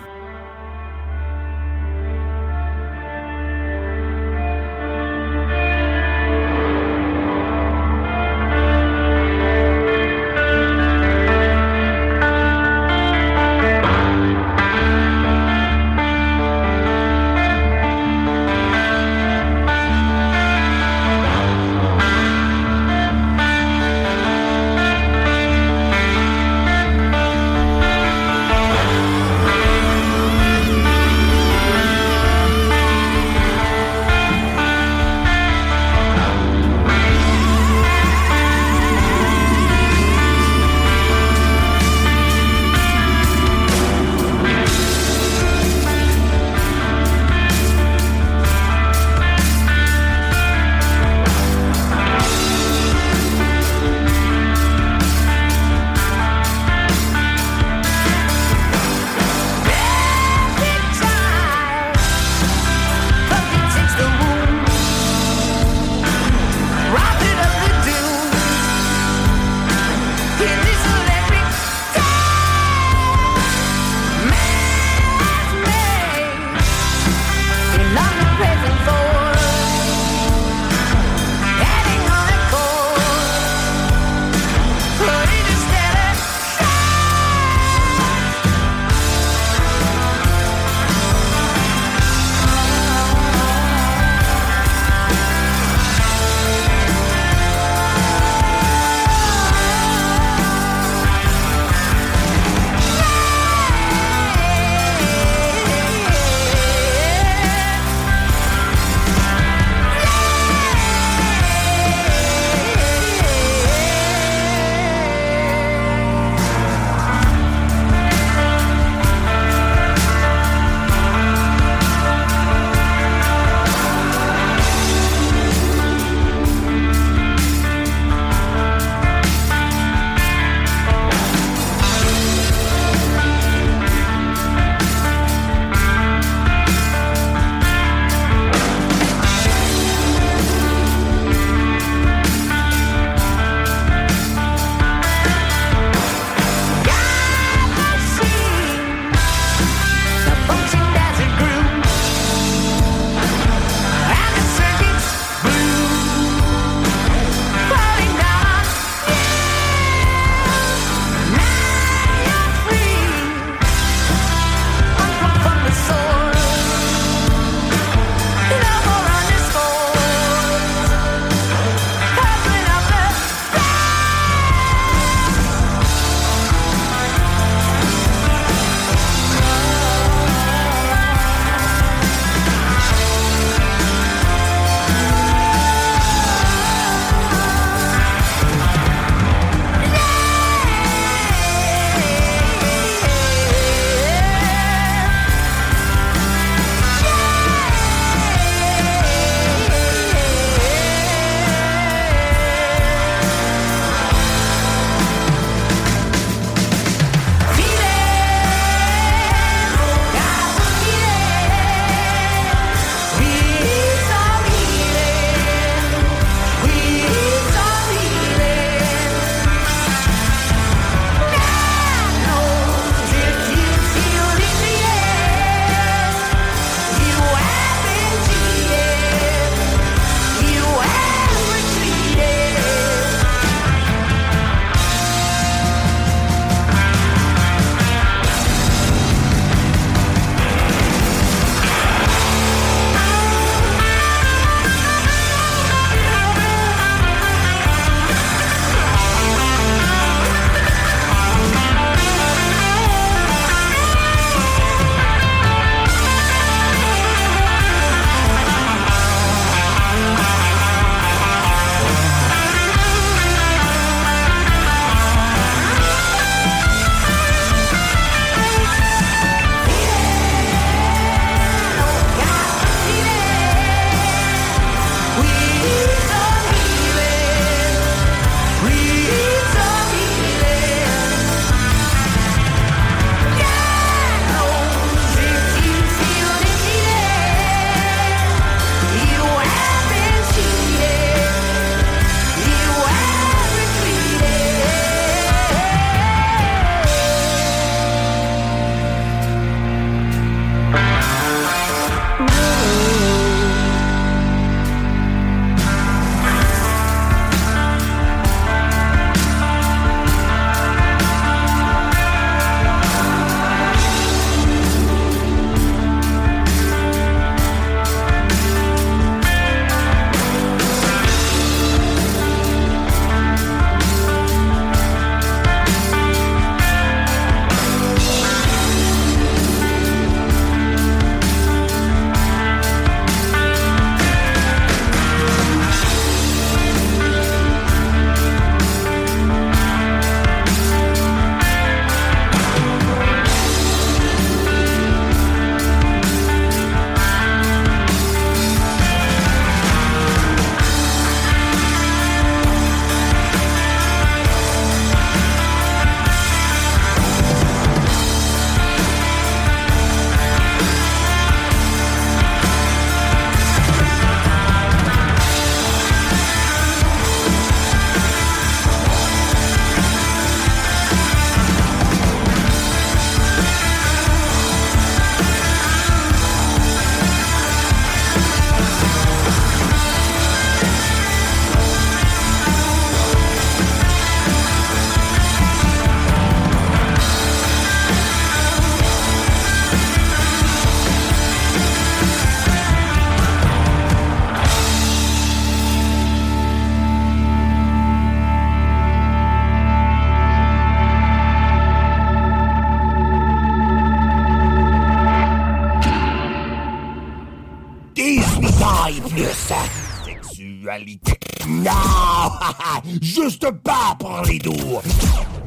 Juste pas pour les doux!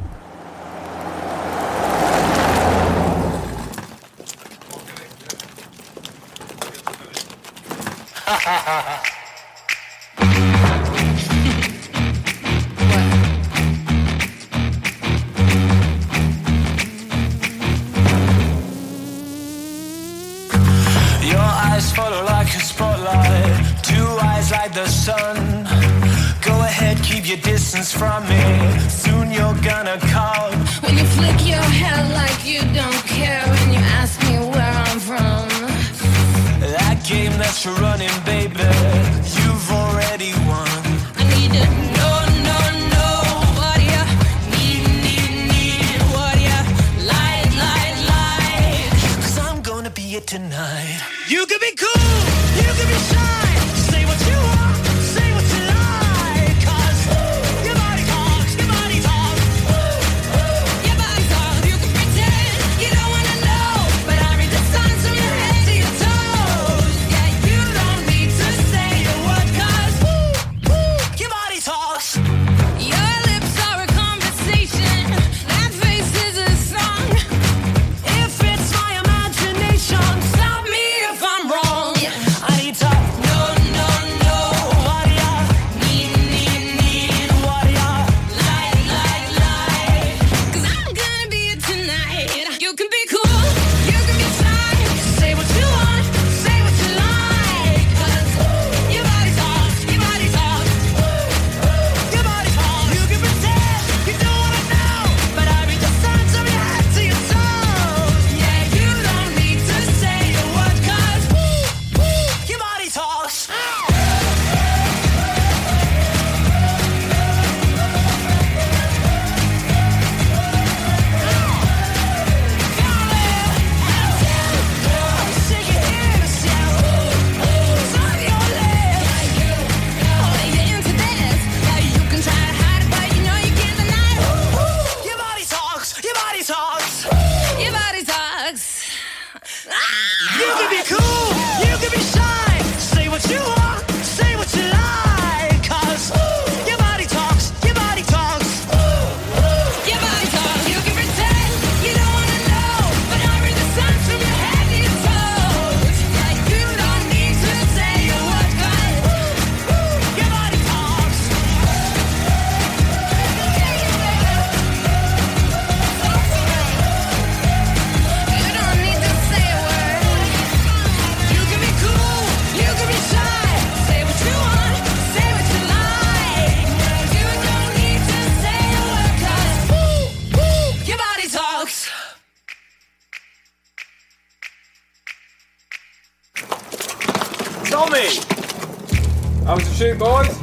Boys?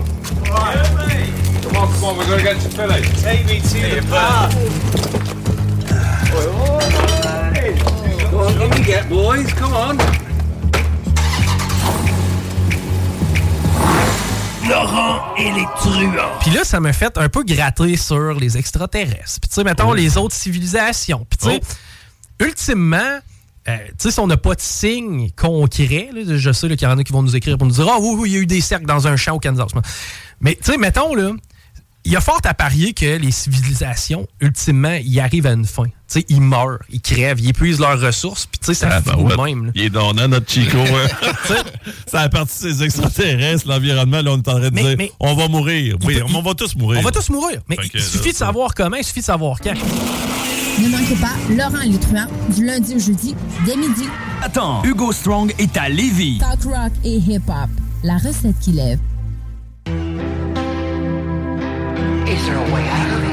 Alright. Come on, come on, we're gonna get to Philly. Take me to the bar. Go on, let me get, boys, come on. Laurent et les truands. Puis là, ça m'a fait un peu gratter sur les extraterrestres. Puis tu sais, mettons les autres civilisations. Puis tu sais, ultimement, euh, tu sais, si on n'a pas de signe concret, là, je sais qu'il y en a qui vont nous écrire pour nous dire Ah oui, oui, il y a eu des cercles dans un champ au Kansas. Mais tu sais, mettons, là, il y a fort à parier que les civilisations, ultimement, ils arrivent à une fin. Tu sais, ils meurent, ils crèvent, ils épuisent leurs ressources, puis tu sais, ça Ah, ben ouais. même. là. Il est donnant, notre Chico. hein. ça a parti de ces extraterrestres, l'environnement. Là, on est en train de Mais- dire mais- on va mourir. Oui, on va tous mourir. On va tous mourir. Mais il suffit de savoir comment, il suffit de savoir quand. Ne manquez pas Laurent truands du lundi au jeudi dès midi. Attends, Hugo Strong est à Lévis. Talk rock et hip-hop. La recette qui lève. Is there a way out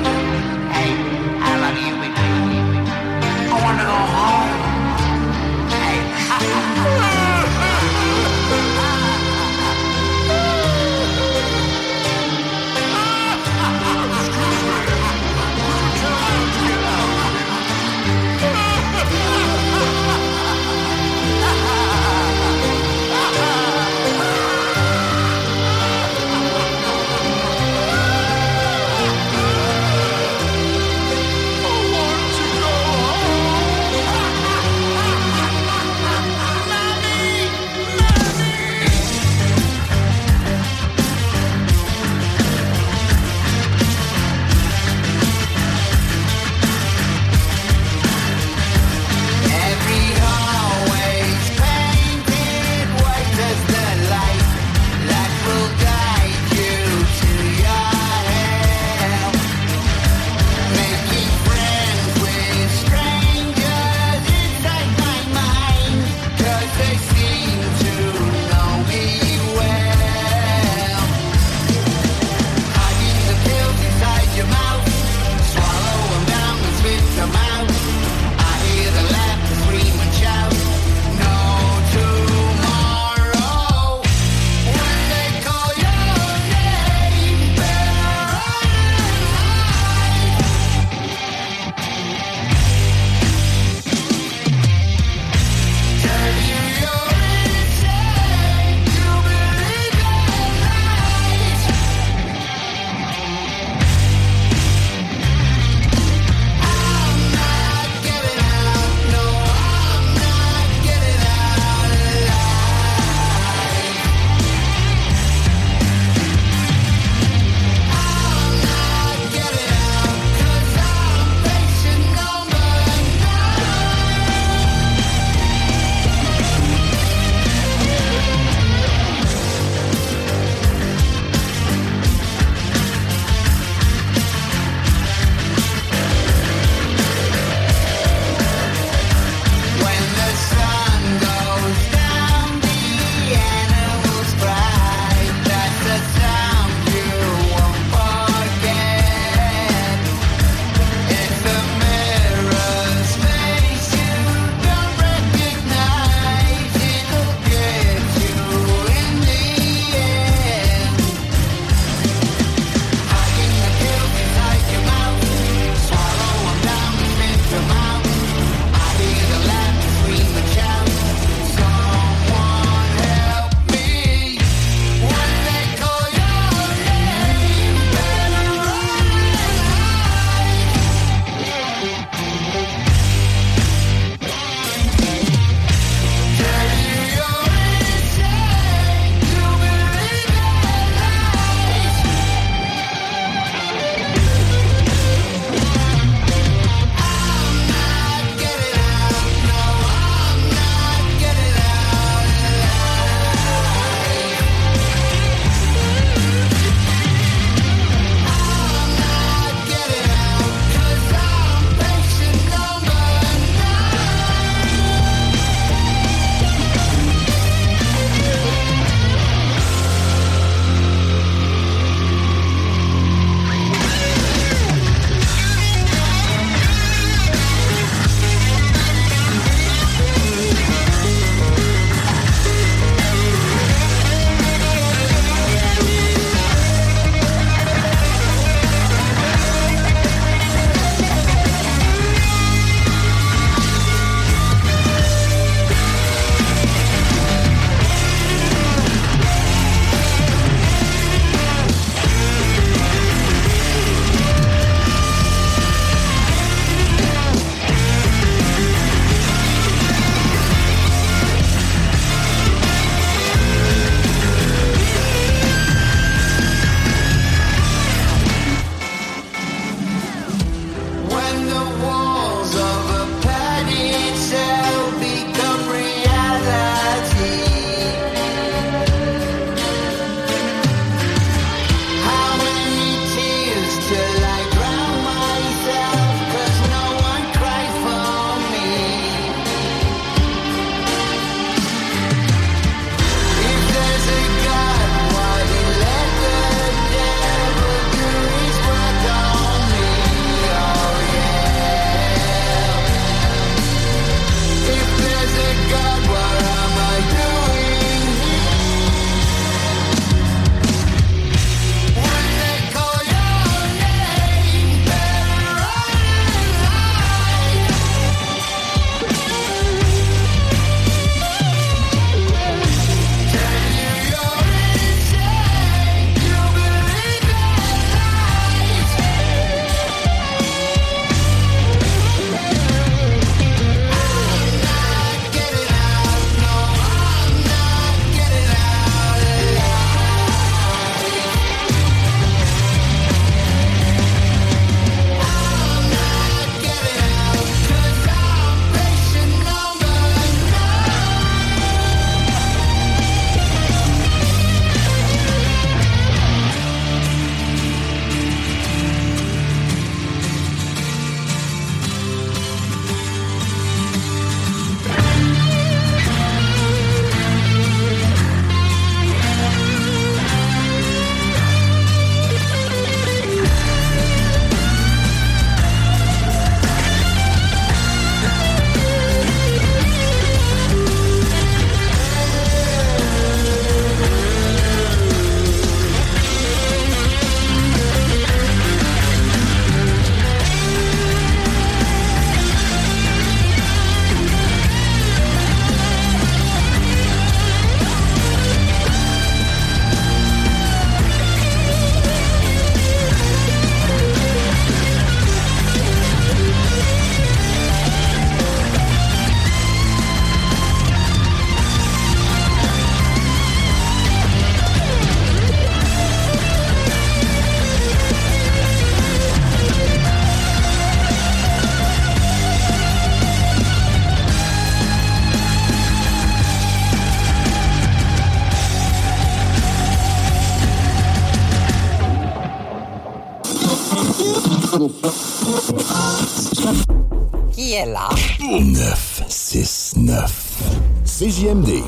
CJMD.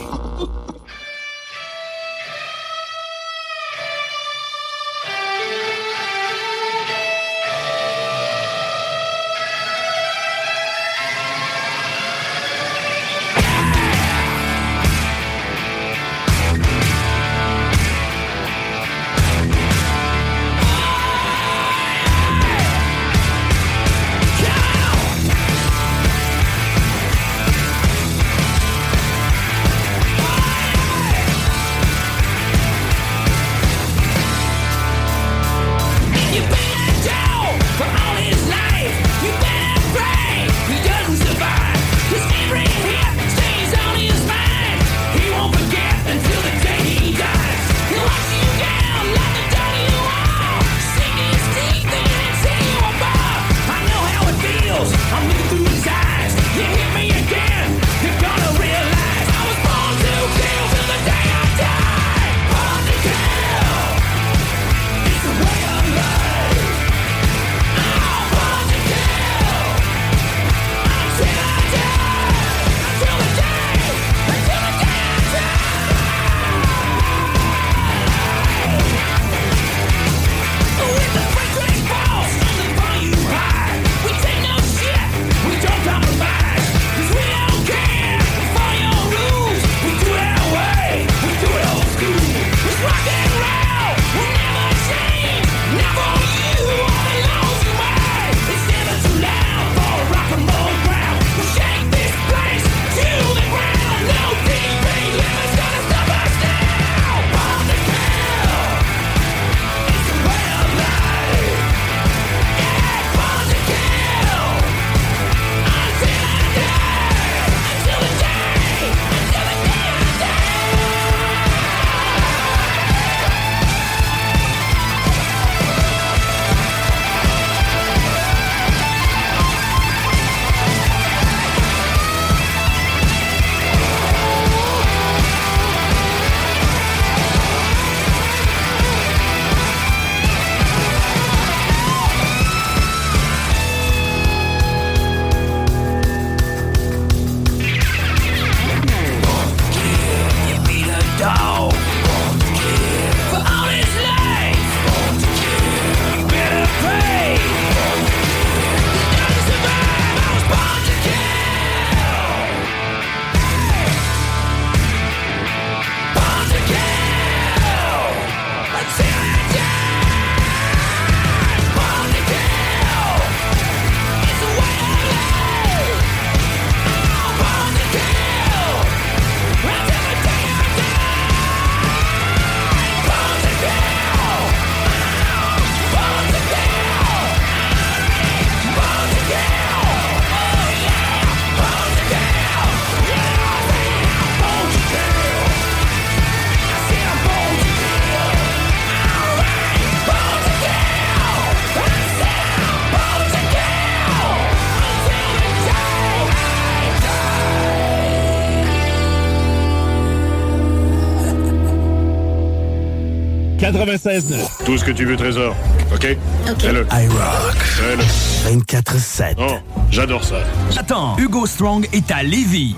96.9. Tout ce que tu veux, Trésor. OK? OK. Fais-le. iRock. Fais-le. 24-7. Oh, j'adore ça. Attends, Hugo Strong est à Lévis.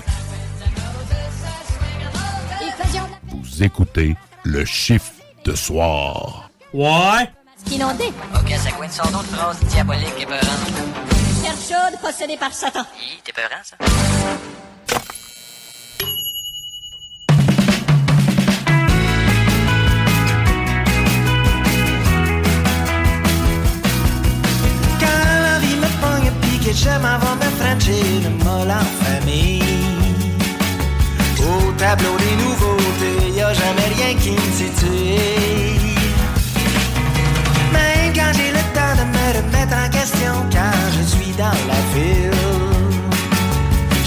Vous écoutez le chiffre de soir. Ouais? Inondé. OK, ça coûte sans nom de phrase diabolique et peurante. Terre chaude possédée par Satan. Hi, t'es peurant, ça? que je m'en vais me franger le en famille. Au tableau des nouveautés, y a jamais rien qui me titille. Même quand j'ai le temps de me remettre en question, quand je suis dans la ville,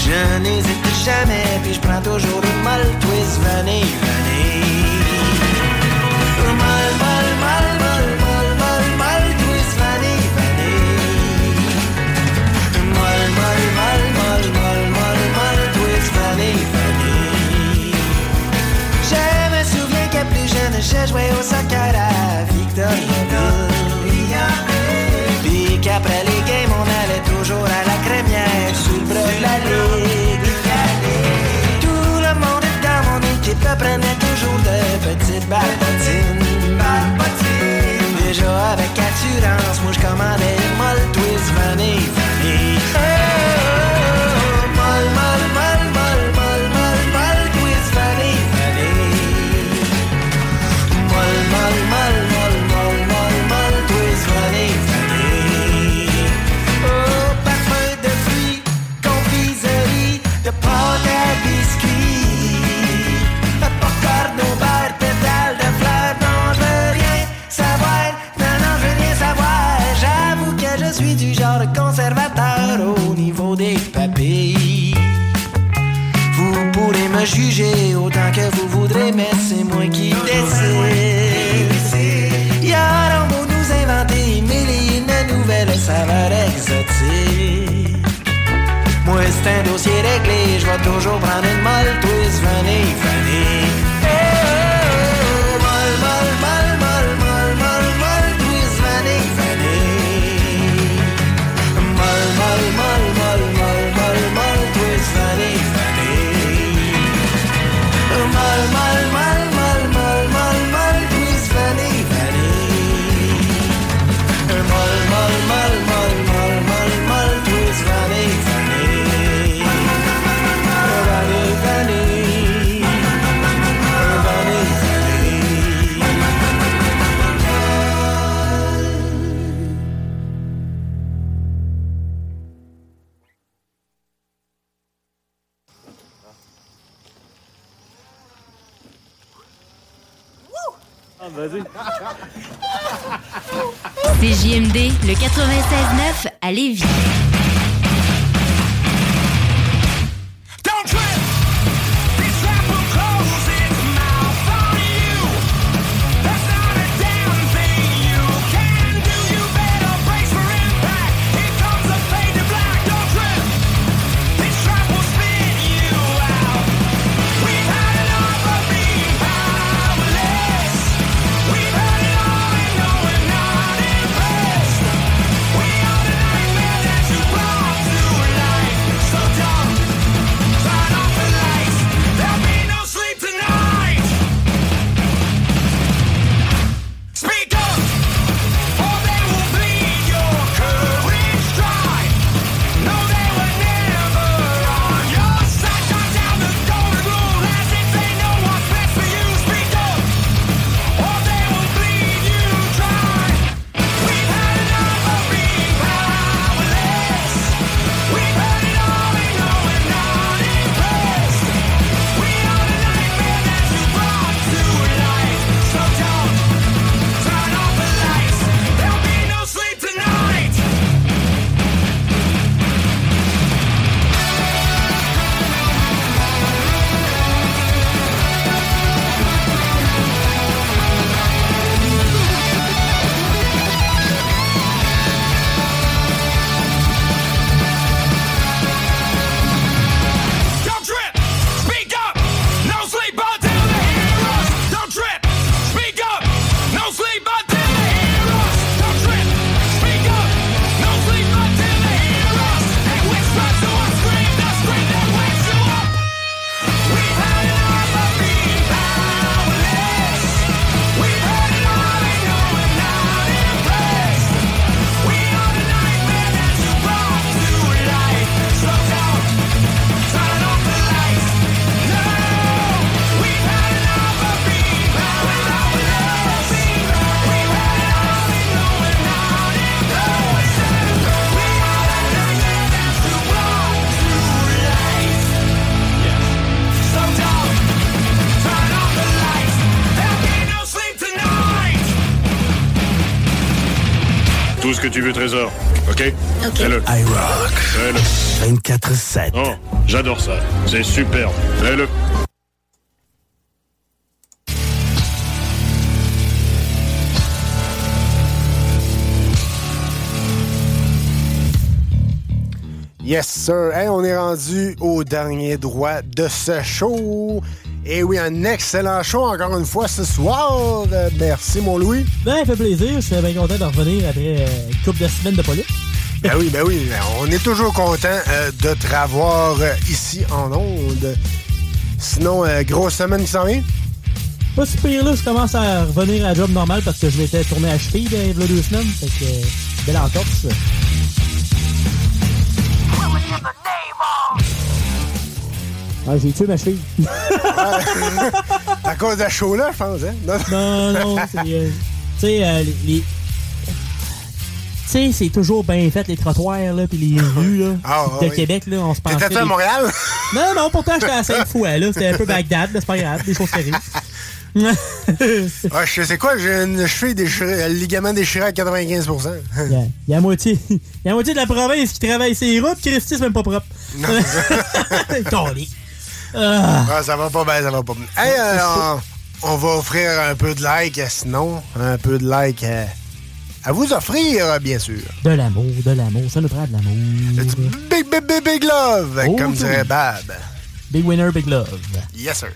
je n'hésite jamais, puis je prends toujours des molles twist vanille. j'ai joué au soccer à Victoria. Puis qu'après les games, on allait toujours à la crémière sous le bras de la ligue. Tout le monde est dans mon équipe, prenait toujours de petites balbotines. Déjà avec assurance, moi je commandais une twist vanille. toujours brandé CJMD, le 96-9 à Lévis. du vieux trésor. OK? OK. Fais-le. iRock. Fais-le. 24-7. Oh, j'adore ça. C'est superbe. Fais-le. Yes, sir. Hey, on est rendu au dernier droit de ce show. Et oui, un excellent show encore une fois ce soir. Euh, merci, mon Louis. Ben, ça fait plaisir. J'étais bien content de revenir après euh, une couple de semaines de police. Ben oui, ben oui. Ben, on est toujours content euh, de te revoir ici en ondes. Sinon, grosse semaine qui s'en vient. Pas si pire, là. Je commence à revenir à job normal parce que je m'étais tourné à cheville il y a deux semaines. Fait que, belle entorse. Ah, j'ai tué ma cheville. à cause de show là, je pense, hein? Non, non, c'est. euh, tu sais, euh, les. Tu sais, c'est toujours bien fait, les trottoirs, là, puis les rues, là. Ah, de oui. Québec, là, on se pense. T'étais à Montréal? Non, non, pourtant, j'étais à Sainte-Foy, là. C'était un peu Bagdad, mais c'est pas grave, des choses qui. Ah, je sais quoi, j'ai une cheville déchirée, un ligament déchiré à 95 Il y a- il y, a la moitié. Y a la moitié de la province qui travaille ses routes, Christy, c'est même pas propre. Non. Ah. Ah, ça va pas bien, ça va pas bien. Hey, euh, on, on va offrir un peu de like, euh, sinon, un peu de like euh, à vous offrir, bien sûr. De l'amour, de l'amour, ça nous prend de l'amour. Big, big, big, big love, Oh, comme oui. dirait Bab. Big winner, big love. Yes, sir.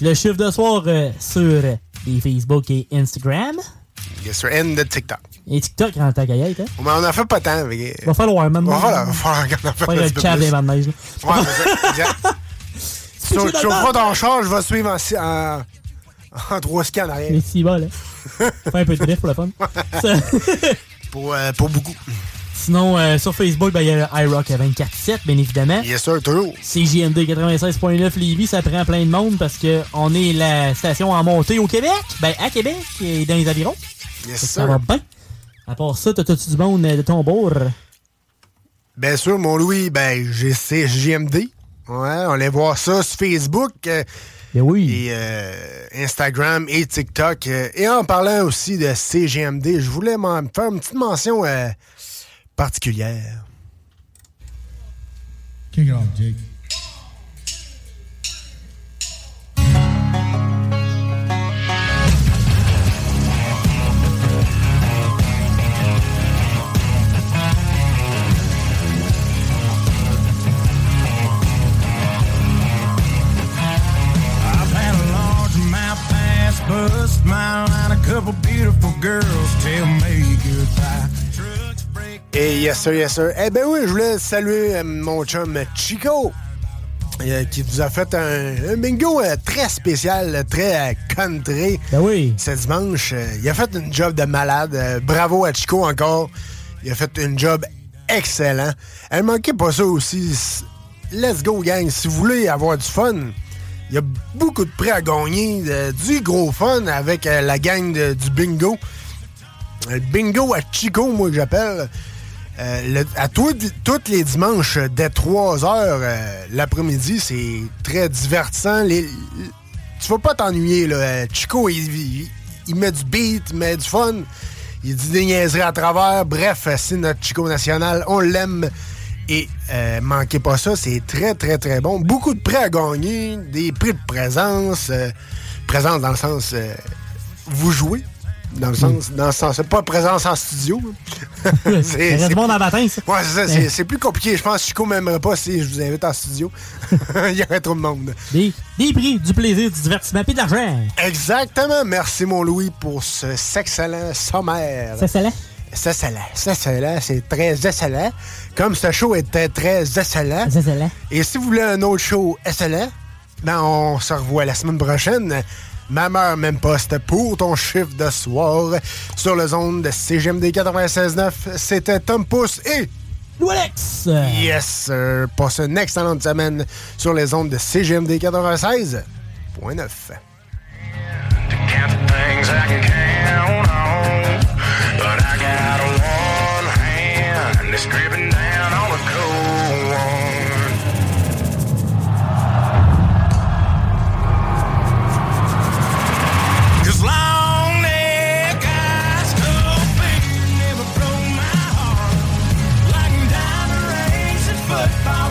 Le chiffre de soir euh, sur les Facebook et Instagram. Yes, sir. And de TikTok. Et TikTok, en tant être, hein. Mais on en fait pas tant. mais- Va falloir maintenant. Va falloir, va falloir qu'on en fasse Faire un le cave des. Ouais, c'est ça, le pas dans le char, je vais suivre en, en, en en arrière. Mais si bas, là. Fais un peu de drift pour le fun. Ça- pour, euh, pour beaucoup. Sinon, euh, sur Facebook, ben, il y a le iRock à 24-7, bien évidemment. Yes, sir, toujours. CJMD 96.9 Lévis, ça prend plein de monde parce que on est la station en montée au Québec. Ben, à Québec et dans les environs. Yes, que Ça sir. va bien. À part ça, t'as-tu du monde euh, de ton bord? Bien sûr, mon Louis, ben, j'ai c'est JMD. Ouais, on allait voir ça sur Facebook. euh, Ben oui. Et euh, Instagram et TikTok. euh, et en parlant aussi de CGMD, je voulais m'en faire une petite mention euh, particulière. Kick it off, Jake. Et yes sir, yes sir. Eh ben oui, je voulais saluer euh, mon chum Chico. euh, qui vous a fait un, un bingo euh, très spécial, très country. Ben oui. Ce dimanche, il a fait une job de malade. Bravo à Chico encore. Il a fait une job excellent. Elle manquait pas ça aussi. Let's go, gang. Si vous voulez avoir du fun, il y a beaucoup de prêts à gagner. euh, du gros fun avec euh, la gang du bingo. Le bingo à Chico, moi, que j'appelle. Euh, le- à tous les dimanches, euh, dès 3 heures euh, l'après-midi, c'est très divertissant. Les- tu vas pas t'ennuyer. là. Euh, Chico, il, il- met du beat, il met du fun. Il dit des niaiseries à travers. Bref, euh, c'est notre Chico national. On l'aime. Et euh, manquez pas ça, c'est très, très, très bon. Beaucoup de prix à gagner, des prix de présence. euh, présence dans le sens... euh, vous jouez. Dans le sens, dans le sens, c'est pas présence en studio. Reste du monde en matin, ça. Ouais, c'est ça. c'est- C'est plus compliqué. Je pense que Chico m'aimerait pas si je vous invite en studio. Il y aurait trop de monde. Des, des prix, du plaisir, du divertissement et de l'argent. Exactement. Merci, mon Louis, pour ce excellent sommaire. C'est ça, là? C'est excellent. C'est excellent. C'est très excellent. Comme ce show était très excellent. Et si vous voulez un autre show excellent, ben on se revoit la semaine prochaine. Même heure, même poste pour ton chiffre de soir sur le zone de CGMD 96.9. C'était Tom Pousse et Lou Alex. Yes, sir. Passe une excellente semaine sur les ondes de CGMD 96.9. gripping down on a cold cold never my heart. Like diamond rings and football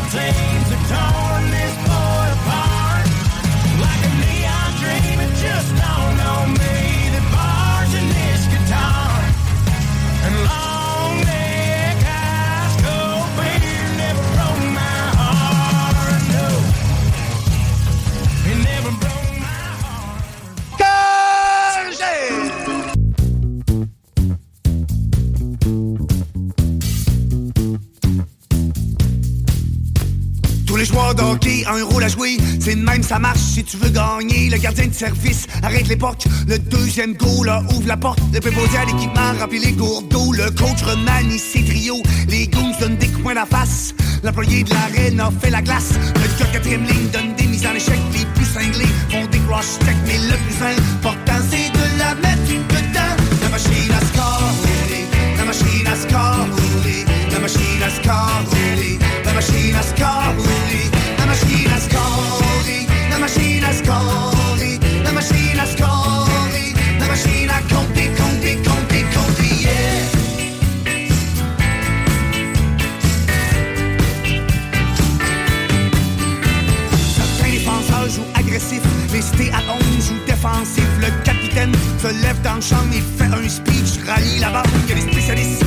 les joueurs d'hockey, un rôle à jouer. C'est même, ça marche si tu veux gagner. Le gardien de service arrête l'époque. Le deuxième goal là, ouvre la porte. Le préposé à l'équipement remplit les gourdes d'eau. Le coach remanie ses trios. Les goons donnent des coups à face. L'employé de l'arène a fait la glace. Le gars quatrième ligne donne des mises en échec. Les plus cinglés font des cross check. Mais le plus important, c'est de la mettre dedans. La machine à score. La machine à score. La machine à score, La machine score, roulé. La machine à score, La machine à score, La machine à score, La machine à compter, compter, compter, compter, yeah. Certains défenseurs jouent agressif, les cités à 11 jouent défensif. Le capitaine se lève dans le champ et fait un speech, rallie là-bas. Il y a des spécialistes,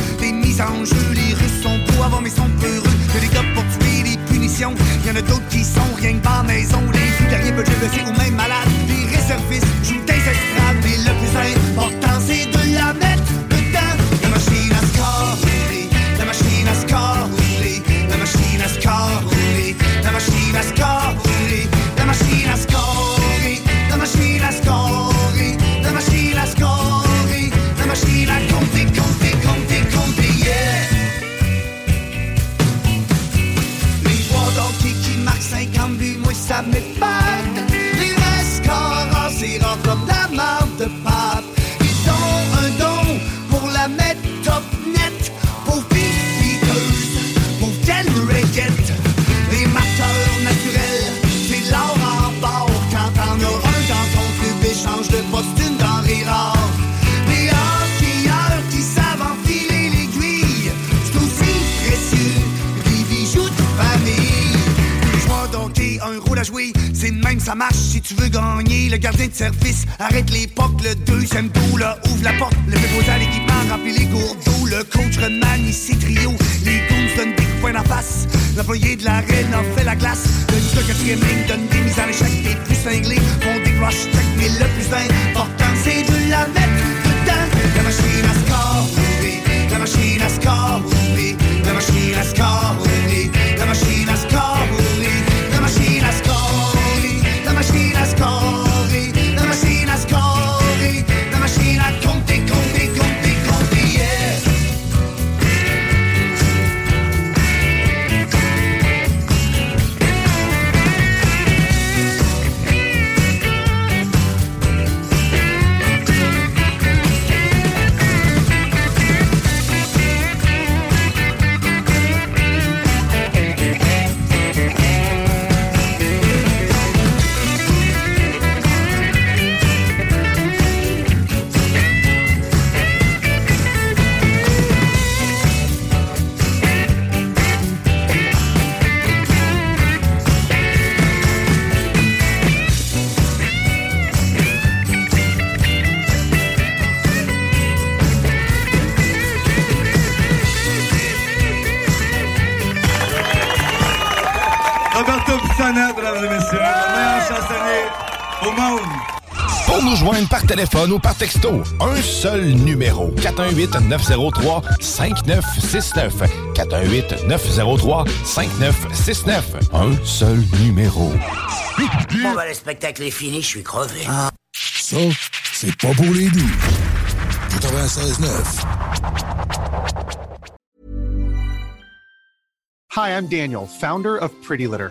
Les Russes sont beaux avant, mais sont peureux. A des gars pour tuer, des punitions. Y en a d'autres qui sont rien que par maison. Les plus derrière budget blessés ou même malades. Les réservistes jouent des estrades, mais le plus important, ça marche si tu veux gagner. Le gardien de service arrête l'époque, le deuxième tour, là, ouvre la porte. Le préposé à l'équipement remplit les gourdes d'eau. Le coach remanie ses trios, les goons donnent des de poing en face. L'employé de l'arène a fait la glace. Le gars quatrième ligne donne des mises en échec. Les plus cinglés font des rush check, mais le plus important, c'est de la mettre dedans. La machine à score, roulé. La machine à score, roulé. La machine à score, roulé. La machine à joindre par téléphone ou par texto, un seul numéro. 418-903-5969. 418-903-5969. Un seul numéro. Bon, bah, le spectacle est fini, je suis crevé. Ça, c'est pas pour les doux. 96.9. Hi, I'm Daniel, founder of Pretty Litter.